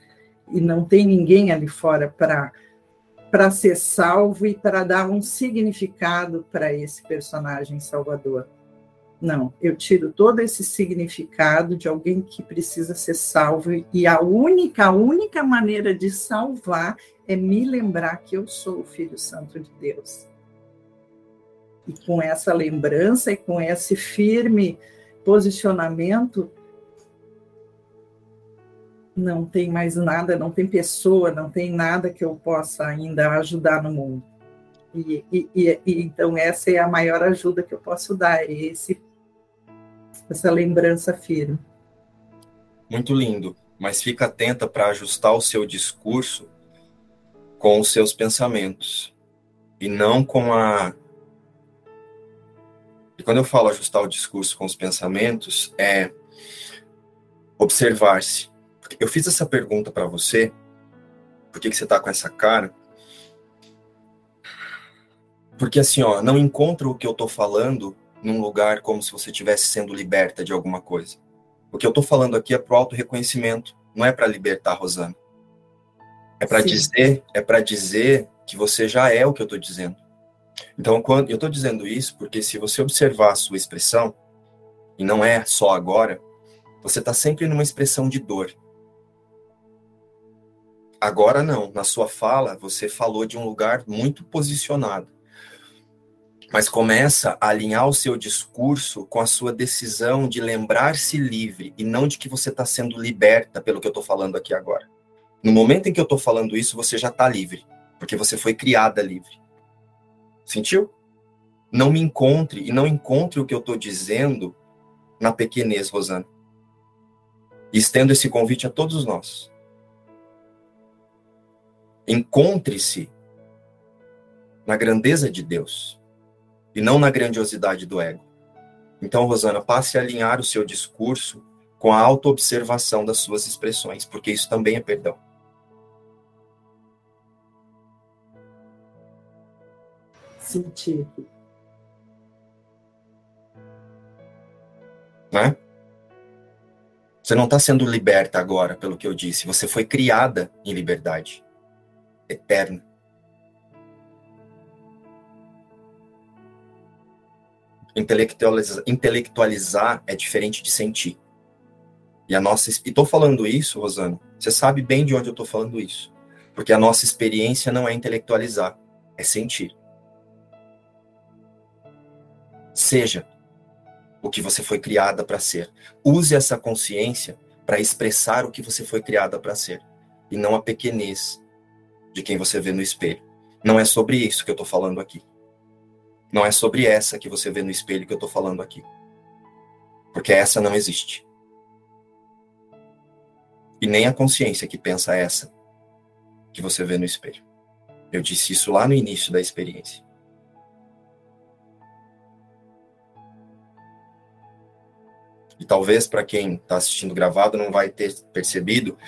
E não tem ninguém ali fora para para ser salvo e para dar um significado para esse personagem salvador. Não, eu tiro todo esse significado de alguém que precisa ser salvo e a única, a única maneira de salvar é me lembrar que eu sou o Filho Santo de Deus. E com essa lembrança e com esse firme posicionamento, não tem mais nada, não tem pessoa, não tem nada que eu possa ainda ajudar no mundo. E, e, e, e então essa é a maior ajuda que eu posso dar, é esse, essa lembrança firme. Muito lindo, mas fica atenta para ajustar o seu discurso com os seus pensamentos e não com a e quando eu falo ajustar o discurso com os pensamentos é observar-se eu fiz essa pergunta para você, por que, que você tá com essa cara? Porque assim, ó, não encontro o que eu tô falando num lugar como se você estivesse sendo liberta de alguma coisa. O que eu tô falando aqui é pro auto-reconhecimento, não é para libertar Rosana. É para dizer, é para dizer que você já é o que eu tô dizendo. Então, quando eu tô dizendo isso porque se você observar a sua expressão, e não é só agora, você está sempre numa expressão de dor. Agora não, na sua fala você falou de um lugar muito posicionado. Mas começa a alinhar o seu discurso com a sua decisão de lembrar-se livre e não de que você está sendo liberta pelo que eu estou falando aqui agora. No momento em que eu estou falando isso, você já está livre, porque você foi criada livre. Sentiu? Não me encontre e não encontre o que eu estou dizendo na pequenez, Rosana. Estendo esse convite a todos nós. Encontre-se na grandeza de Deus e não na grandiosidade do ego. Então, Rosana, passe a alinhar o seu discurso com a autoobservação das suas expressões, porque isso também é perdão. Sentir. Né? Você não está sendo liberta agora, pelo que eu disse. Você foi criada em liberdade eterna. Intelectualizar, intelectualizar é diferente de sentir. E a nossa, e tô falando isso, Rosana. Você sabe bem de onde eu tô falando isso, porque a nossa experiência não é intelectualizar, é sentir. Seja o que você foi criada para ser. Use essa consciência para expressar o que você foi criada para ser, e não a pequenez de quem você vê no espelho. Não é sobre isso que eu estou falando aqui. Não é sobre essa que você vê no espelho que eu estou falando aqui. Porque essa não existe. E nem a consciência que pensa essa que você vê no espelho. Eu disse isso lá no início da experiência. E talvez para quem está assistindo gravado não vai ter percebido,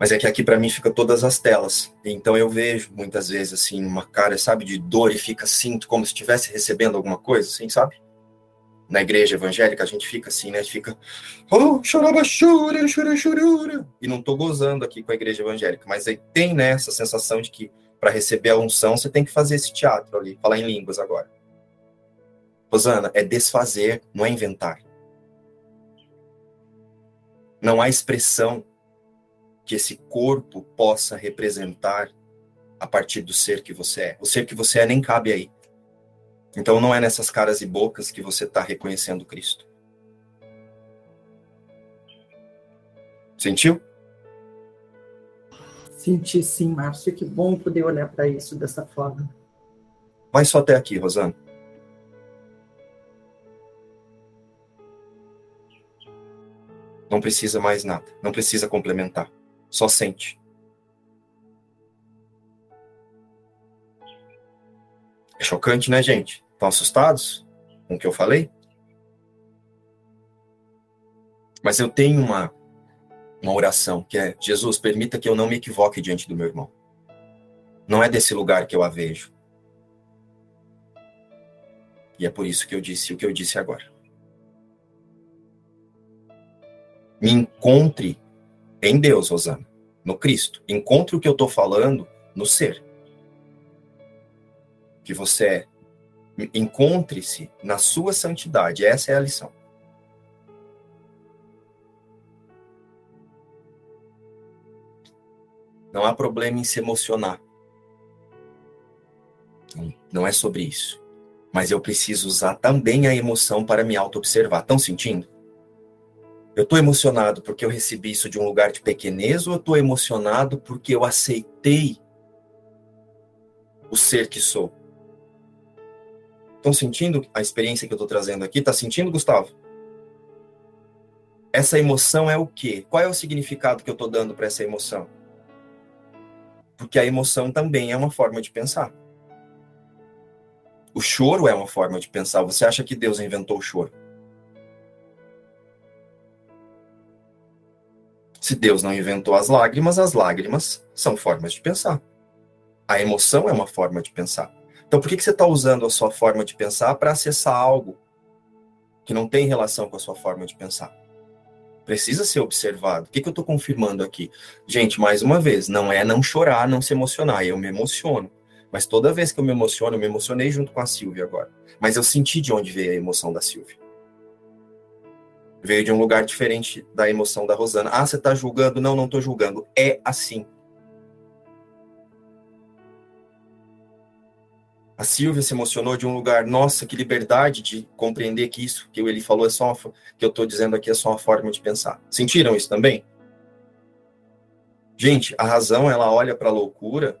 mas é que aqui para mim fica todas as telas. Então eu vejo muitas vezes assim uma cara, sabe, de dor e fica assim, como se estivesse recebendo alguma coisa, assim, sabe? Na igreja evangélica a gente fica assim, né? Fica, oh, choraba, chora, chora, chorura. E não tô gozando aqui com a igreja evangélica, mas aí tem né, essa sensação de que para receber a unção você tem que fazer esse teatro ali, falar em línguas agora. Rosana, é desfazer, não é inventar. Não há expressão que esse corpo possa representar a partir do ser que você é. O ser que você é nem cabe aí. Então não é nessas caras e bocas que você está reconhecendo Cristo. Sentiu? Senti sim, Márcio. Que bom poder olhar para isso dessa forma. Vai só até aqui, Rosana. Não precisa mais nada, não precisa complementar, só sente. É chocante, né, gente? Estão assustados com o que eu falei? Mas eu tenho uma, uma oração que é: Jesus, permita que eu não me equivoque diante do meu irmão. Não é desse lugar que eu a vejo. E é por isso que eu disse o que eu disse agora. Me encontre em Deus, Rosana, no Cristo. Encontre o que eu estou falando no ser. Que você. Encontre-se na sua santidade. Essa é a lição. Não há problema em se emocionar. Não é sobre isso. Mas eu preciso usar também a emoção para me auto-observar. Estão sentindo? Eu estou emocionado porque eu recebi isso de um lugar de pequenez ou eu estou emocionado porque eu aceitei o ser que sou? Estão sentindo a experiência que eu estou trazendo aqui? Está sentindo, Gustavo? Essa emoção é o quê? Qual é o significado que eu estou dando para essa emoção? Porque a emoção também é uma forma de pensar. O choro é uma forma de pensar. Você acha que Deus inventou o choro? Se Deus não inventou as lágrimas, as lágrimas são formas de pensar. A emoção é uma forma de pensar. Então, por que, que você está usando a sua forma de pensar para acessar algo que não tem relação com a sua forma de pensar? Precisa ser observado. O que, que eu estou confirmando aqui? Gente, mais uma vez, não é não chorar, não se emocionar. Eu me emociono. Mas toda vez que eu me emociono, eu me emocionei junto com a Silvia agora. Mas eu senti de onde veio a emoção da Silvia. Veio de um lugar diferente da emoção da Rosana. Ah, você está julgando? Não, não estou julgando. É assim. A Silvia se emocionou de um lugar, nossa, que liberdade de compreender que isso que ele falou é só uma, que eu estou dizendo aqui é só uma forma de pensar. Sentiram isso também? Gente, a razão ela olha para a loucura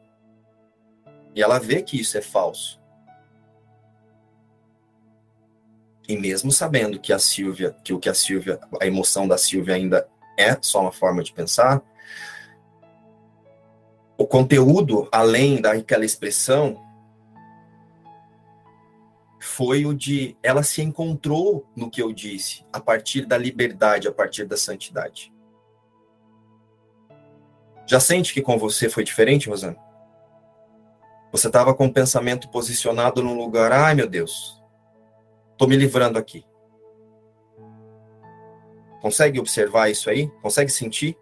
e ela vê que isso é falso. E mesmo sabendo que a Silvia, que o que a Silvia, a emoção da Silvia ainda é só uma forma de pensar, o conteúdo além daquela expressão foi o de ela se encontrou no que eu disse, a partir da liberdade, a partir da santidade. Já sente que com você foi diferente, Rosana? Você estava com o pensamento posicionado num lugar, ai meu Deus, estou me livrando aqui. Consegue observar isso aí? Consegue sentir?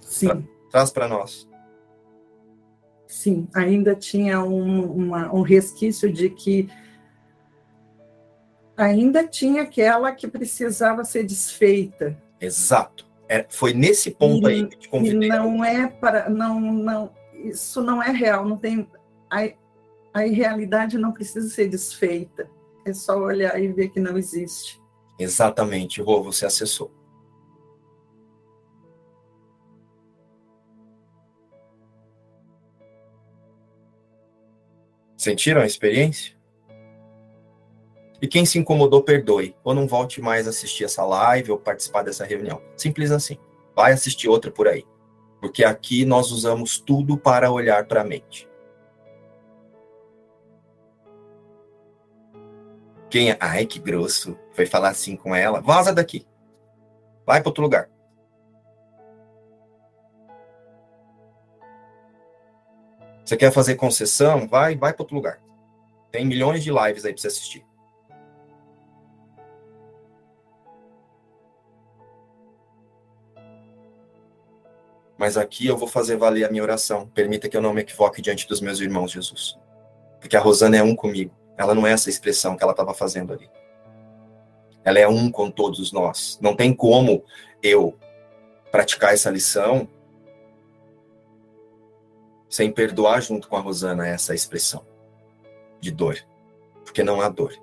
Sim. Tra traz para nós. Sim, ainda tinha um, uma, um resquício de que ainda tinha aquela que precisava ser desfeita. Exato. É, foi nesse ponto e, aí que te convidei. E não é para. Não, não, isso não é real, não tem. A, a realidade não precisa ser desfeita. É só olhar e ver que não existe. Exatamente, Rô, você acessou. Sentiram a experiência? E quem se incomodou, perdoe. Ou não volte mais a assistir essa live ou participar dessa reunião. Simples assim. Vai assistir outra por aí. Porque aqui nós usamos tudo para olhar para a mente. Quem? Ai, que grosso. Foi falar assim com ela. Vaza daqui. Vai para outro lugar. Você quer fazer concessão? Vai, vai para outro lugar. Tem milhões de lives aí para você assistir. Mas aqui eu vou fazer valer a minha oração. Permita que eu não me equivoque diante dos meus irmãos, Jesus. Porque a Rosana é um comigo. Ela não é essa expressão que ela estava fazendo ali. Ela é um com todos nós. Não tem como eu praticar essa lição sem perdoar junto com a Rosana essa expressão de dor, porque não há dor.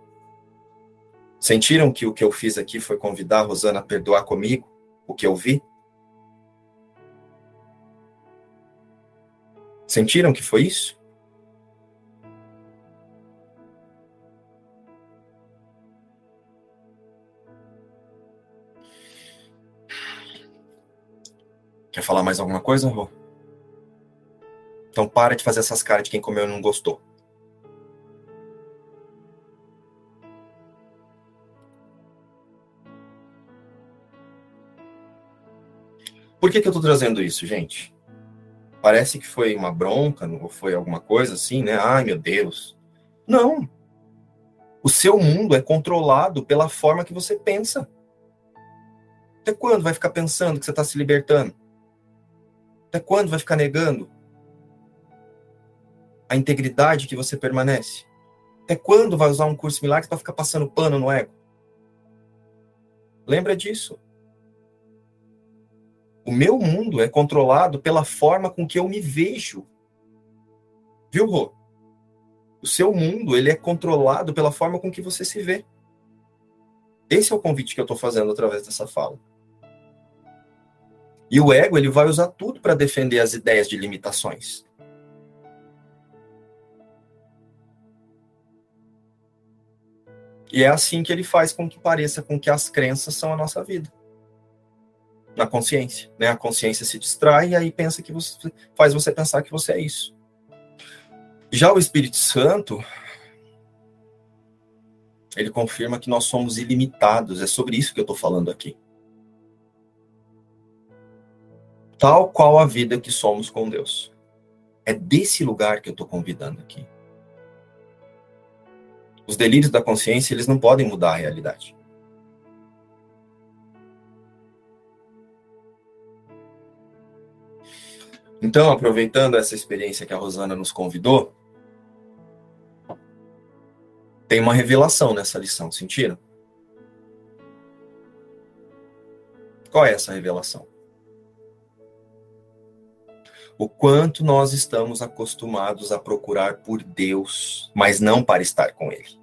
Sentiram que o que eu fiz aqui foi convidar a Rosana a perdoar comigo o que eu vi? Sentiram que foi isso? Quer falar mais alguma coisa, Rô? Então para de fazer essas caras de quem comeu e não gostou. Por que, que eu estou trazendo isso, gente? Parece que foi uma bronca, ou foi alguma coisa assim, né? Ai, meu Deus. Não. O seu mundo é controlado pela forma que você pensa. Até quando vai ficar pensando que você está se libertando? Até quando vai ficar negando a integridade que você permanece? Até quando vai usar um curso milagre para ficar passando pano no ego? Lembra disso. O meu mundo é controlado pela forma com que eu me vejo. Viu, Rô? O seu mundo, ele é controlado pela forma com que você se vê. Esse é o convite que eu estou fazendo através dessa fala. E o ego, ele vai usar tudo para defender as ideias de limitações. E é assim que ele faz com que pareça com que as crenças são a nossa vida. Na consciência, né? A consciência se distrai e aí pensa que você faz você pensar que você é isso. Já o Espírito Santo, ele confirma que nós somos ilimitados. É sobre isso que eu estou falando aqui. Tal qual a vida que somos com Deus. É desse lugar que eu estou convidando aqui. Os delírios da consciência, eles não podem mudar a realidade. Então, aproveitando essa experiência que a Rosana nos convidou, tem uma revelação nessa lição, sentiram? Qual é essa revelação? O quanto nós estamos acostumados a procurar por Deus, mas não para estar com Ele.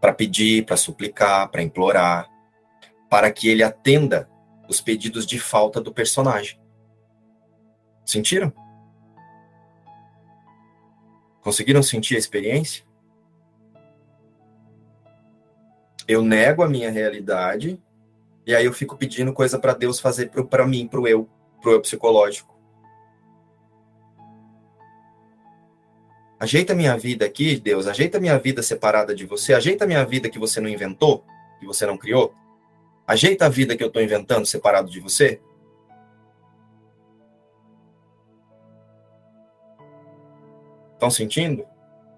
Para pedir, para suplicar, para implorar, para que Ele atenda os pedidos de falta do personagem. Sentiram? Conseguiram sentir a experiência? Eu nego a minha realidade e aí eu fico pedindo coisa para Deus fazer para mim, para o eu, para o eu psicológico. Ajeita minha vida aqui, Deus, ajeita minha vida separada de você, ajeita minha vida que você não inventou, que você não criou. Ajeita a vida que eu estou inventando separado de você. Estão sentindo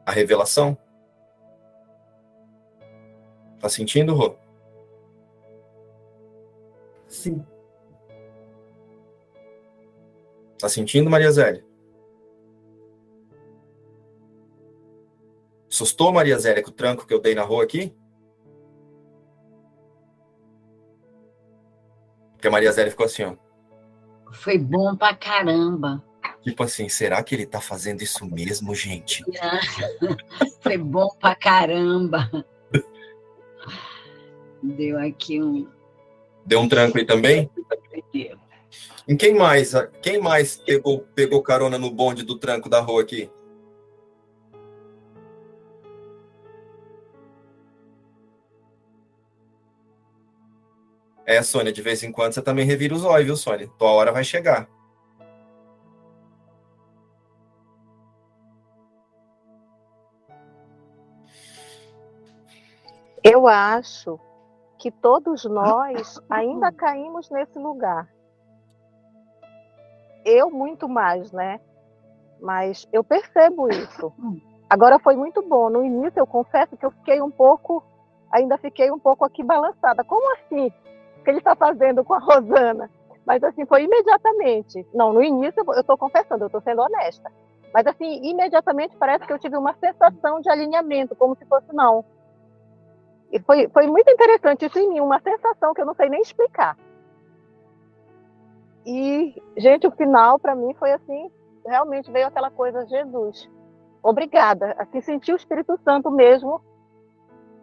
a revelação? Tá sentindo, Rô? Sim. Tá sentindo, Maria Zélia? Assustou, Maria Zélia, com o tranco que eu dei na rua aqui? Porque a Maria Zélia ficou assim, ó. Foi bom pra caramba. Tipo assim, será que ele tá fazendo isso mesmo, gente? Foi bom pra caramba. Deu aqui um. Deu um tranco aí também? Em quem mais? Quem mais pegou, pegou carona no bonde do tranco da rua aqui? É, Sônia, de vez em quando você também revira os olhos, viu, Sônia? Tua hora vai chegar. Eu acho que todos nós ainda caímos nesse lugar. Eu muito mais, né? Mas eu percebo isso. Agora foi muito bom. No início eu confesso que eu fiquei um pouco, ainda fiquei um pouco aqui balançada. Como assim? O que ele está fazendo com a Rosana? Mas assim, foi imediatamente. Não, no início eu estou confessando, eu estou sendo honesta. Mas assim, imediatamente parece que eu tive uma sensação de alinhamento, como se fosse não e foi, foi muito interessante isso em mim, uma sensação que eu não sei nem explicar. E, gente, o final para mim foi assim, realmente veio aquela coisa, Jesus, obrigada. Assim, sentir o Espírito Santo mesmo,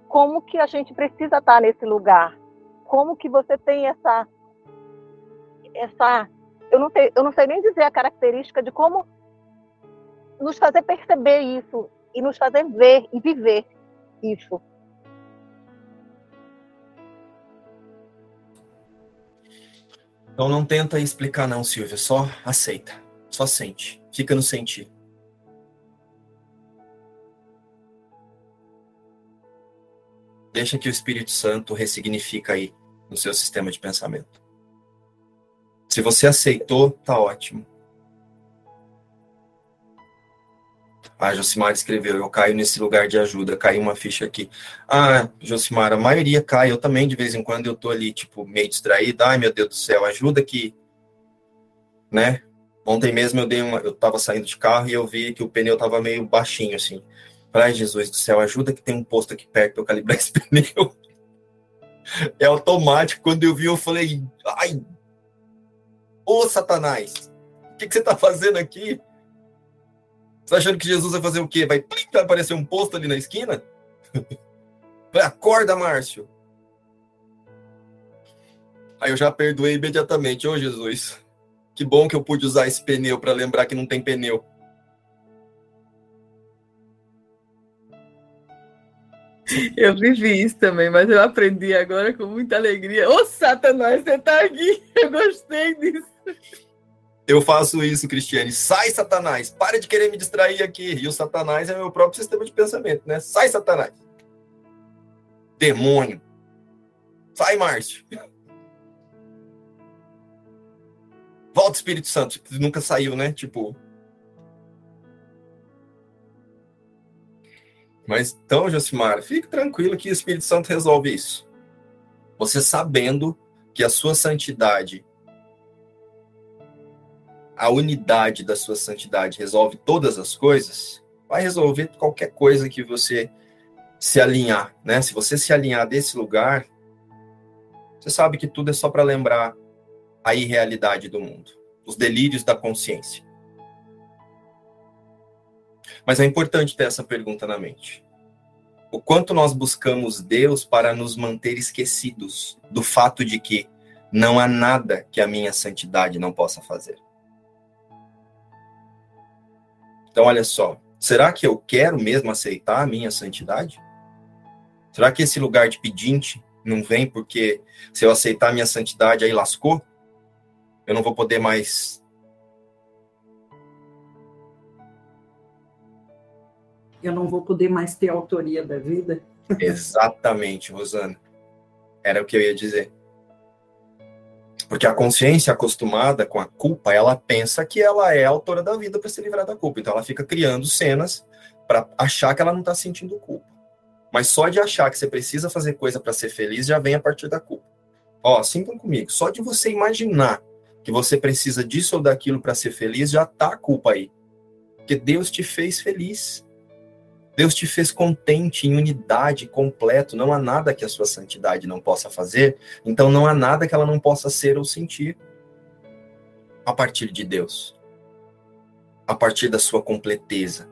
como que a gente precisa estar nesse lugar. Como que você tem essa, essa, eu não eu não sei nem dizer a característica de como nos fazer perceber isso e nos fazer ver e viver isso. Então não tenta explicar não, Silvia, só aceita, só sente, fica no sentir. Deixa que o Espírito Santo ressignifica aí no seu sistema de pensamento. Se você aceitou, tá ótimo. Ah, Josimar escreveu, eu caio nesse lugar de ajuda, caiu uma ficha aqui. Ah, Josimar, a maioria cai, eu também de vez em quando eu tô ali, tipo, meio distraído, ai meu Deus do céu, ajuda que, né? Ontem mesmo eu dei uma, eu tava saindo de carro e eu vi que o pneu tava meio baixinho, assim. Ai, Jesus do céu, ajuda que tem um posto aqui perto pra eu calibrar esse pneu. É automático, quando eu vi eu falei, ai, ô Satanás, o que, que você tá fazendo aqui? Você tá achando que Jesus vai fazer o quê? Vai, vai aparecer um posto ali na esquina? Acorda, Márcio. Aí eu já perdoei imediatamente. Ô, oh, Jesus, que bom que eu pude usar esse pneu para lembrar que não tem pneu. Eu vivi isso também, mas eu aprendi agora com muita alegria. Ô, Satanás, você tá aqui. Eu gostei disso. Eu faço isso, Cristiane. Sai, Satanás. Para de querer me distrair aqui. E o Satanás é meu próprio sistema de pensamento, né? Sai, Satanás. Demônio. Sai, Márcio. Volta, Espírito Santo. Nunca saiu, né? Tipo. Mas então, Josimar, fique tranquilo que o Espírito Santo resolve isso. Você sabendo que a sua santidade a unidade da sua santidade resolve todas as coisas, vai resolver qualquer coisa que você se alinhar, né? Se você se alinhar desse lugar, você sabe que tudo é só para lembrar a irrealidade do mundo, os delírios da consciência. Mas é importante ter essa pergunta na mente. O quanto nós buscamos Deus para nos manter esquecidos do fato de que não há nada que a minha santidade não possa fazer. Então, olha só, será que eu quero mesmo aceitar a minha santidade? Será que esse lugar de pedinte não vem porque se eu aceitar a minha santidade aí lascou? Eu não vou poder mais. Eu não vou poder mais ter autoria da vida? Exatamente, Rosana. Era o que eu ia dizer. Porque a consciência acostumada com a culpa, ela pensa que ela é a autora da vida para se livrar da culpa. Então ela fica criando cenas para achar que ela não está sentindo culpa. Mas só de achar que você precisa fazer coisa para ser feliz já vem a partir da culpa. Ó, sintam comigo, só de você imaginar que você precisa disso ou daquilo para ser feliz já tá a culpa aí. Porque Deus te fez feliz. Deus te fez contente, em unidade, completo. Não há nada que a sua santidade não possa fazer, então não há nada que ela não possa ser ou sentir a partir de Deus, a partir da sua completeza.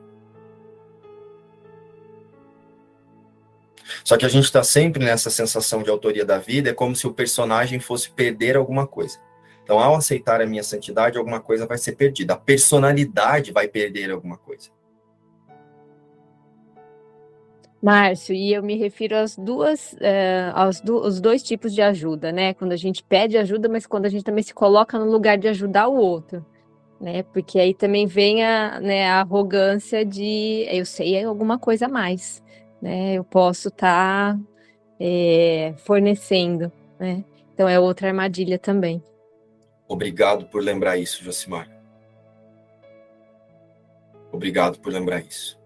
Só que a gente está sempre nessa sensação de autoria da vida, é como se o personagem fosse perder alguma coisa. Então, ao aceitar a minha santidade, alguma coisa vai ser perdida. A personalidade vai perder alguma coisa. Márcio, e eu me refiro às duas, uh, aos do, dois tipos de ajuda, né? Quando a gente pede ajuda, mas quando a gente também se coloca no lugar de ajudar o outro, né? Porque aí também vem a, né, a arrogância de eu sei alguma coisa a mais, né? Eu posso estar tá, é, fornecendo, né? Então é outra armadilha também. Obrigado por lembrar isso, Josimar. Obrigado por lembrar isso.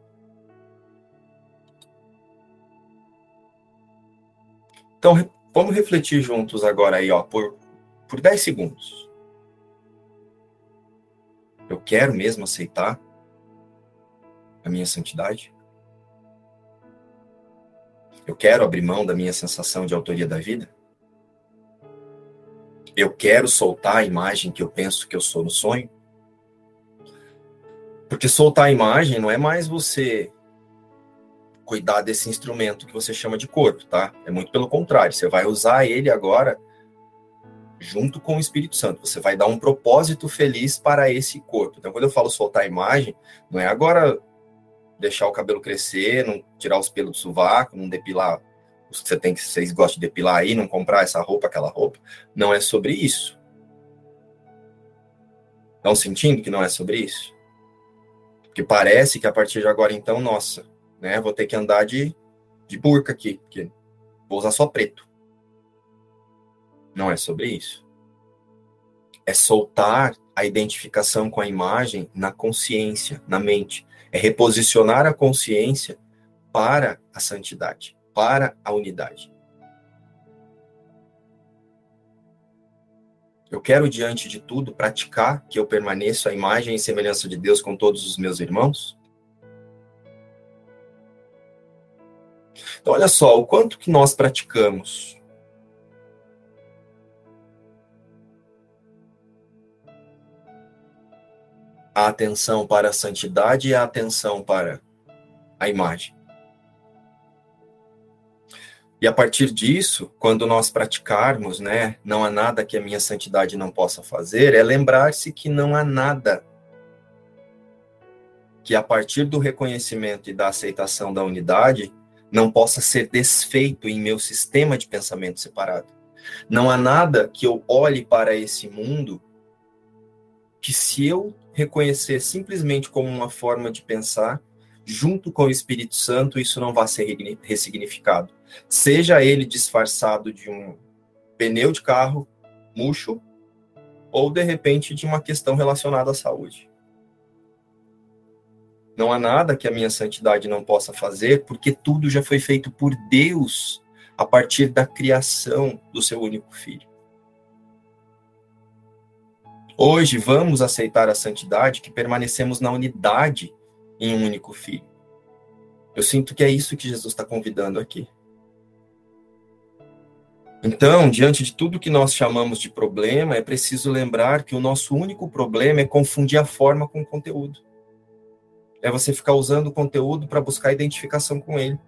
Então, vamos refletir juntos agora aí, ó, por, por 10 segundos. Eu quero mesmo aceitar a minha santidade? Eu quero abrir mão da minha sensação de autoria da vida? Eu quero soltar a imagem que eu penso que eu sou no sonho? Porque soltar a imagem não é mais você cuidar desse instrumento que você chama de corpo, tá? É muito pelo contrário, você vai usar ele agora junto com o Espírito Santo. Você vai dar um propósito feliz para esse corpo. Então, quando eu falo soltar a imagem, não é agora deixar o cabelo crescer, não tirar os pelos do sovaco, não depilar os que você tem que vocês gostam de depilar aí, não comprar essa roupa, aquela roupa. Não é sobre isso. Estão sentindo que não é sobre isso? Porque parece que a partir de agora, então, nossa, né? Vou ter que andar de, de burca aqui, porque vou usar só preto. Não é sobre isso. É soltar a identificação com a imagem na consciência, na mente. É reposicionar a consciência para a santidade, para a unidade. Eu quero, diante de tudo, praticar que eu permaneça a imagem e semelhança de Deus com todos os meus irmãos? Então, olha só, o quanto que nós praticamos. A atenção para a santidade e a atenção para a imagem. E a partir disso, quando nós praticarmos, né, não há nada que a minha santidade não possa fazer, é lembrar-se que não há nada que a partir do reconhecimento e da aceitação da unidade não possa ser desfeito em meu sistema de pensamento separado. Não há nada que eu olhe para esse mundo que se eu reconhecer simplesmente como uma forma de pensar, junto com o Espírito Santo, isso não vai ser ressignificado seja ele disfarçado de um pneu de carro murcho ou de repente de uma questão relacionada à saúde. Não há nada que a minha santidade não possa fazer, porque tudo já foi feito por Deus a partir da criação do seu único filho. Hoje vamos aceitar a santidade que permanecemos na unidade em um único filho. Eu sinto que é isso que Jesus está convidando aqui. Então, diante de tudo que nós chamamos de problema, é preciso lembrar que o nosso único problema é confundir a forma com o conteúdo. É você ficar usando o conteúdo para buscar identificação com ele.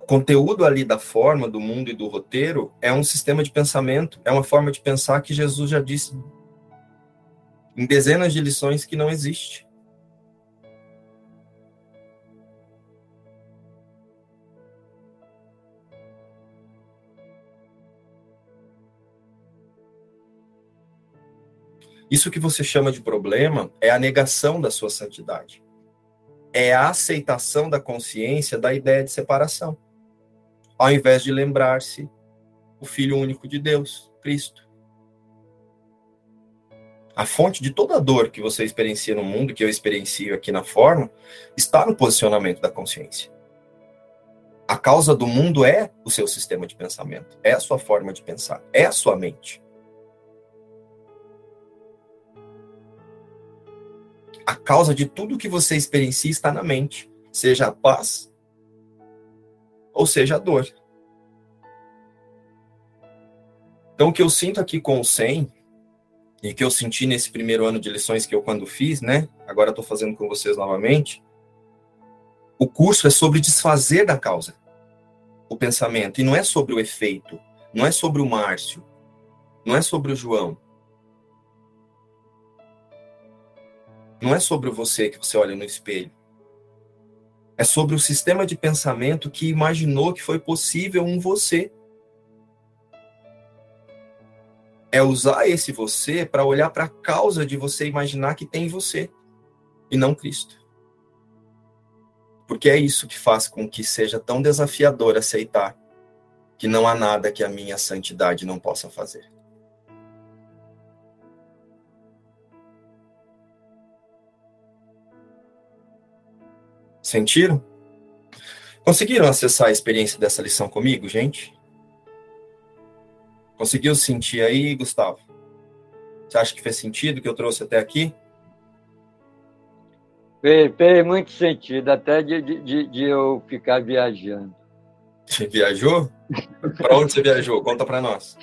O conteúdo ali da forma, do mundo e do roteiro é um sistema de pensamento, é uma forma de pensar que Jesus já disse em dezenas de lições que não existe. Isso que você chama de problema é a negação da sua santidade. É a aceitação da consciência da ideia de separação. Ao invés de lembrar-se o Filho único de Deus, Cristo. A fonte de toda a dor que você experiencia no mundo, que eu experiencio aqui na forma, está no posicionamento da consciência. A causa do mundo é o seu sistema de pensamento, é a sua forma de pensar, é a sua mente. A causa de tudo que você experiencia está na mente, seja a paz ou seja a dor. Então, o que eu sinto aqui com o 100 e que eu senti nesse primeiro ano de lições que eu quando fiz, né? Agora estou fazendo com vocês novamente. O curso é sobre desfazer da causa o pensamento e não é sobre o efeito, não é sobre o Márcio, não é sobre o João, Não é sobre você que você olha no espelho. É sobre o sistema de pensamento que imaginou que foi possível um você. É usar esse você para olhar para a causa de você imaginar que tem você e não Cristo. Porque é isso que faz com que seja tão desafiador aceitar que não há nada que a minha santidade não possa fazer. Sentiram? Conseguiram acessar a experiência dessa lição comigo, gente? Conseguiu sentir aí, Gustavo? Você acha que fez sentido que eu trouxe até aqui? Fez, fez muito sentido, até de, de, de eu ficar viajando. Você viajou? para onde você viajou? Conta para nós.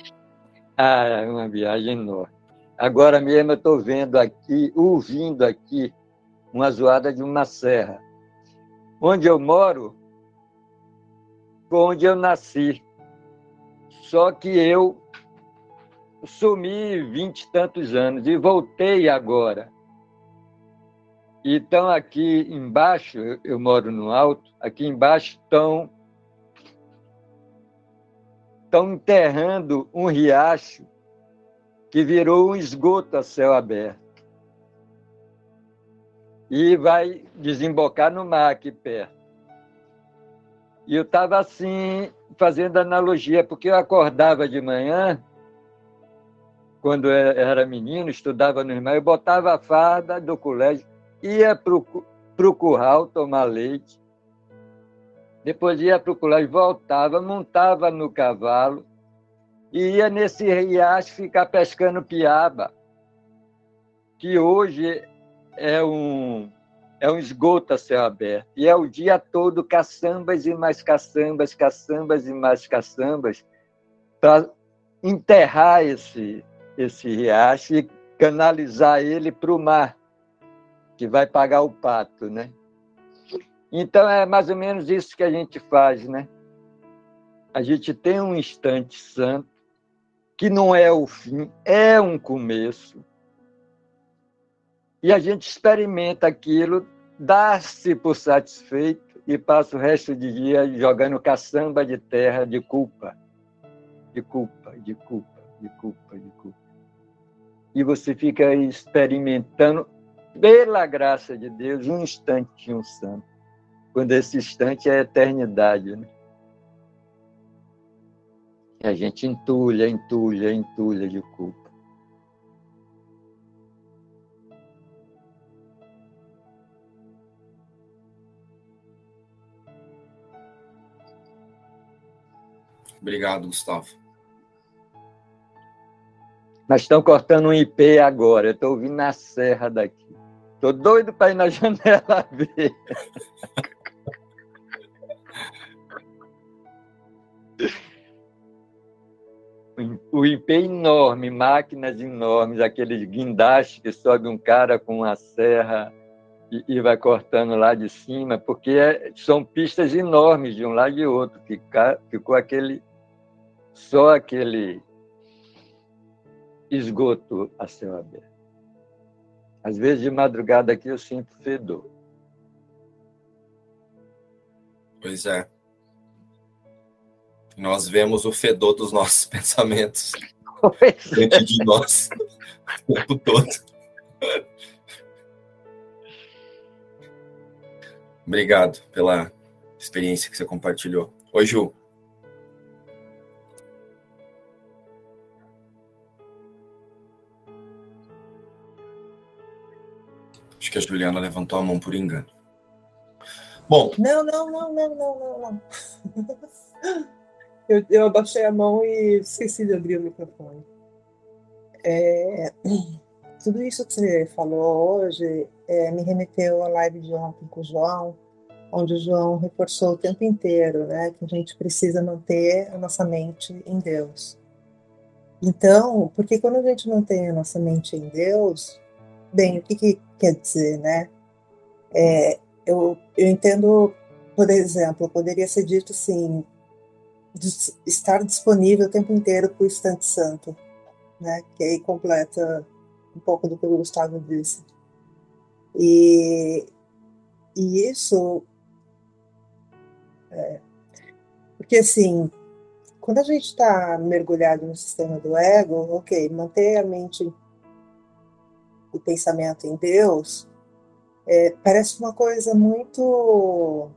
Ah, é uma viagem enorme. Agora mesmo eu estou vendo aqui, ouvindo aqui, uma zoada de uma serra onde eu moro onde eu nasci. Só que eu sumi vinte e tantos anos e voltei agora. Então, aqui embaixo, eu moro no alto, aqui embaixo estão, estão enterrando um riacho que virou um esgoto a céu aberto e vai desembocar no mar aqui perto. E eu estava assim, fazendo analogia, porque eu acordava de manhã quando era menino, estudava no irmão, eu botava a farda do colégio, ia para o curral tomar leite, depois ia para o colégio, voltava, montava no cavalo e ia nesse riacho ficar pescando piaba, que hoje é um, é um esgoto a céu aberto. E é o dia todo caçambas e mais caçambas, caçambas e mais caçambas, para enterrar esse, esse riacho e canalizar ele para o mar, que vai pagar o pato, né? Então é mais ou menos isso que a gente faz, né? A gente tem um instante santo que não é o fim, é um começo. E a gente experimenta aquilo, dá-se por satisfeito e passa o resto do dia jogando caçamba de terra de culpa, de culpa, de culpa, de culpa, de culpa. E você fica experimentando, pela graça de Deus, um instantinho santo quando esse instante é a eternidade. Né? E a gente entulha, entulha, entulha de culpa. Obrigado, Gustavo. Mas estão cortando um IP agora. Eu estou ouvindo na serra daqui. Estou doido para ir na janela ver. o IP enorme, máquinas enormes, aqueles guindastes que sobe um cara com uma serra e, e vai cortando lá de cima, porque é, são pistas enormes de um lado e outro. Fica, ficou aquele só aquele esgoto a céu aberto. Às vezes de madrugada aqui eu sinto fedor. Pois é nós vemos o fedor dos nossos pensamentos dentro de nós o tempo todo. Obrigado pela experiência que você compartilhou. Oi, Ju. Que a Juliana levantou a mão por engano. Bom. Não, não, não, não, não, não. Eu, eu abaixei a mão e esqueci de abrir o microfone. É, tudo isso que você falou hoje é, me remeteu à live de ontem com o João, onde o João reforçou o tempo inteiro né, que a gente precisa manter a nossa mente em Deus. Então, porque quando a gente mantém a nossa mente em Deus, bem, o que, que quer dizer, né? É, eu, eu entendo, por exemplo, poderia ser dito assim, estar disponível o tempo inteiro para o instante santo, né? Que aí completa um pouco do que o Gustavo disse. E, e isso, é, porque assim, quando a gente está mergulhado no sistema do ego, ok, manter a mente, o pensamento em Deus, é, parece uma coisa muito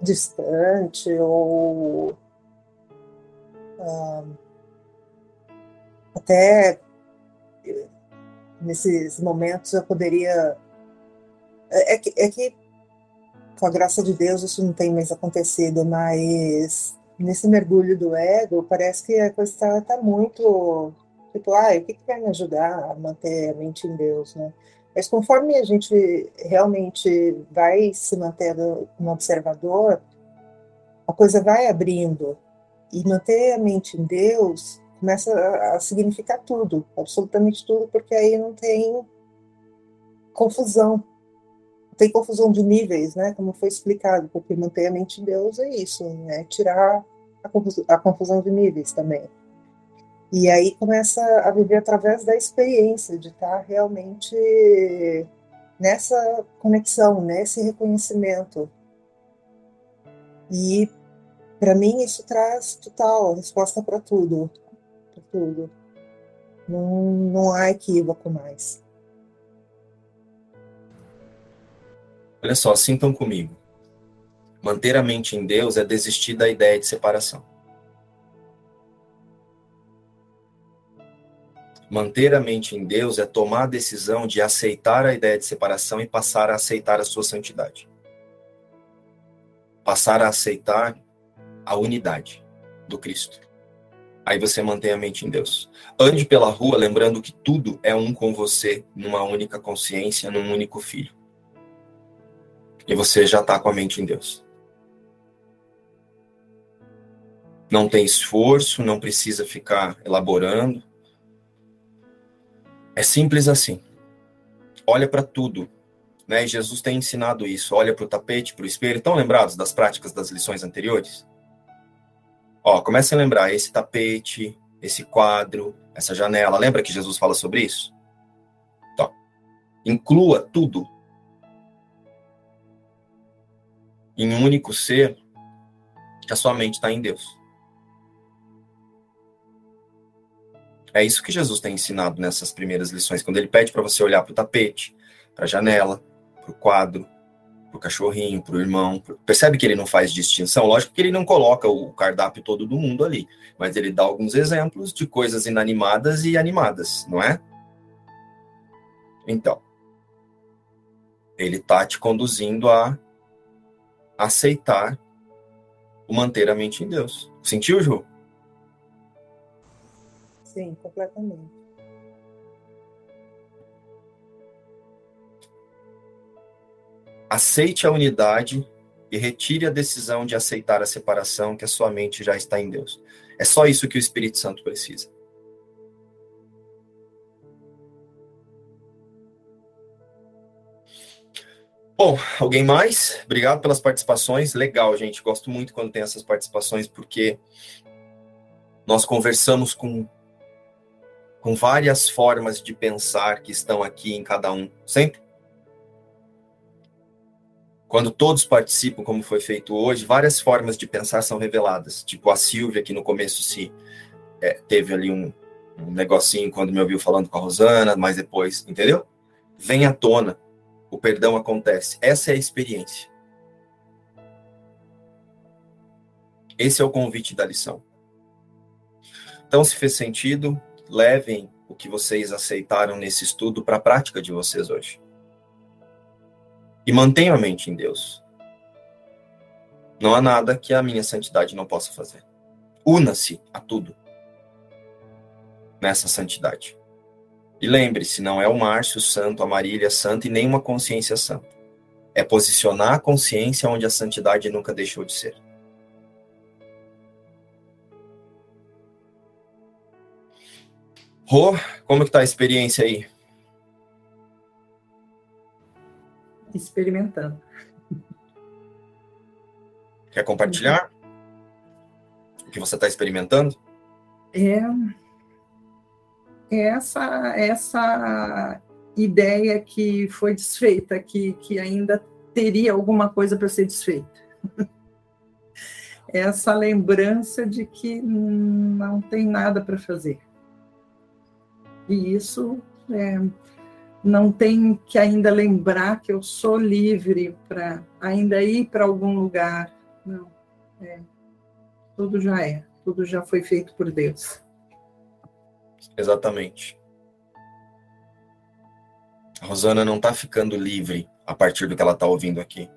distante ou uh, até nesses momentos eu poderia é, é, que, é que com a graça de Deus isso não tem mais acontecido, mas nesse mergulho do ego parece que a coisa está tá muito tipo, ah, o que, que vai me ajudar a manter a mente em Deus, né? Mas conforme a gente realmente vai se mantendo um observador, a coisa vai abrindo. E manter a mente em Deus começa a significar tudo, absolutamente tudo, porque aí não tem confusão. Não tem confusão de níveis, né? Como foi explicado, porque manter a mente em Deus é isso, né? Tirar a confusão de níveis também. E aí começa a viver através da experiência, de estar realmente nessa conexão, nesse reconhecimento. E para mim isso traz total resposta para tudo, para tudo. Não, não há equívoco mais. Olha só, sintam comigo. Manter a mente em Deus é desistir da ideia de separação. Manter a mente em Deus é tomar a decisão de aceitar a ideia de separação e passar a aceitar a sua santidade. Passar a aceitar a unidade do Cristo. Aí você mantém a mente em Deus. Ande pela rua lembrando que tudo é um com você, numa única consciência, num único filho. E você já está com a mente em Deus. Não tem esforço, não precisa ficar elaborando. É simples assim. Olha para tudo. Né? Jesus tem ensinado isso. Olha para o tapete, para o espelho. Estão lembrados das práticas das lições anteriores? Ó, comece a lembrar esse tapete, esse quadro, essa janela. Lembra que Jesus fala sobre isso? Então, inclua tudo em um único ser que a sua mente está em Deus. É isso que Jesus tem ensinado nessas primeiras lições, quando ele pede para você olhar para o tapete, para a janela, para o quadro, para o cachorrinho, para o irmão. Percebe que ele não faz distinção? Lógico que ele não coloca o cardápio todo do mundo ali, mas ele dá alguns exemplos de coisas inanimadas e animadas, não é? Então, ele está te conduzindo a aceitar o manter a mente em Deus. Sentiu, Ju? Sim, completamente. Aceite a unidade e retire a decisão de aceitar a separação, que a sua mente já está em Deus. É só isso que o Espírito Santo precisa. Bom, alguém mais? Obrigado pelas participações. Legal, gente. Gosto muito quando tem essas participações, porque nós conversamos com com várias formas de pensar que estão aqui em cada um, sempre. Quando todos participam, como foi feito hoje, várias formas de pensar são reveladas. Tipo a Silvia, que no começo se é, teve ali um, um negocinho quando me ouviu falando com a Rosana, mas depois, entendeu? Vem à tona, o perdão acontece. Essa é a experiência. Esse é o convite da lição. Então, se fez sentido, levem o que vocês aceitaram nesse estudo para a prática de vocês hoje. E mantenham a mente em Deus. Não há nada que a minha santidade não possa fazer. Una-se a tudo nessa santidade. E lembre-se, não é o Márcio santo, a Marília santa e nem uma consciência santa. É posicionar a consciência onde a santidade nunca deixou de ser. Rô, como que tá a experiência aí? Experimentando. Quer compartilhar o que você está experimentando? É, é essa essa ideia que foi desfeita, que, que ainda teria alguma coisa para ser desfeita. essa lembrança de que não tem nada para fazer. E isso é, não tem que ainda lembrar que eu sou livre para ainda ir para algum lugar. Não. É, tudo já é, tudo já foi feito por Deus. Exatamente. A Rosana não está ficando livre a partir do que ela está ouvindo aqui.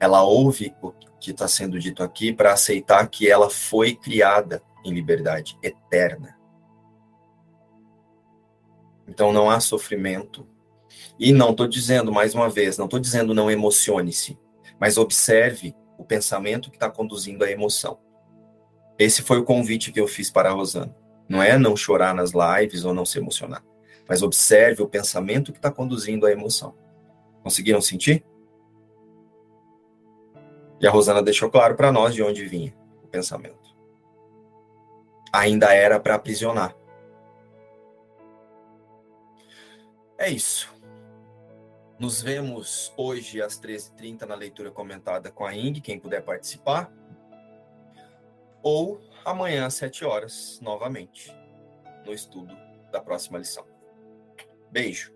Ela ouve o que está sendo dito aqui para aceitar que ela foi criada em liberdade eterna. Então não há sofrimento. E não estou dizendo, mais uma vez, não estou dizendo não emocione-se, mas observe o pensamento que está conduzindo a emoção. Esse foi o convite que eu fiz para a Rosana. Não é não chorar nas lives ou não se emocionar, mas observe o pensamento que está conduzindo a emoção. Conseguiram sentir? E a Rosana deixou claro para nós de onde vinha o pensamento. Ainda era para aprisionar. É isso. Nos vemos hoje às 13h30 na leitura comentada com a Ing, quem puder participar. Ou amanhã às 7 horas, novamente, no estudo da próxima lição. Beijo.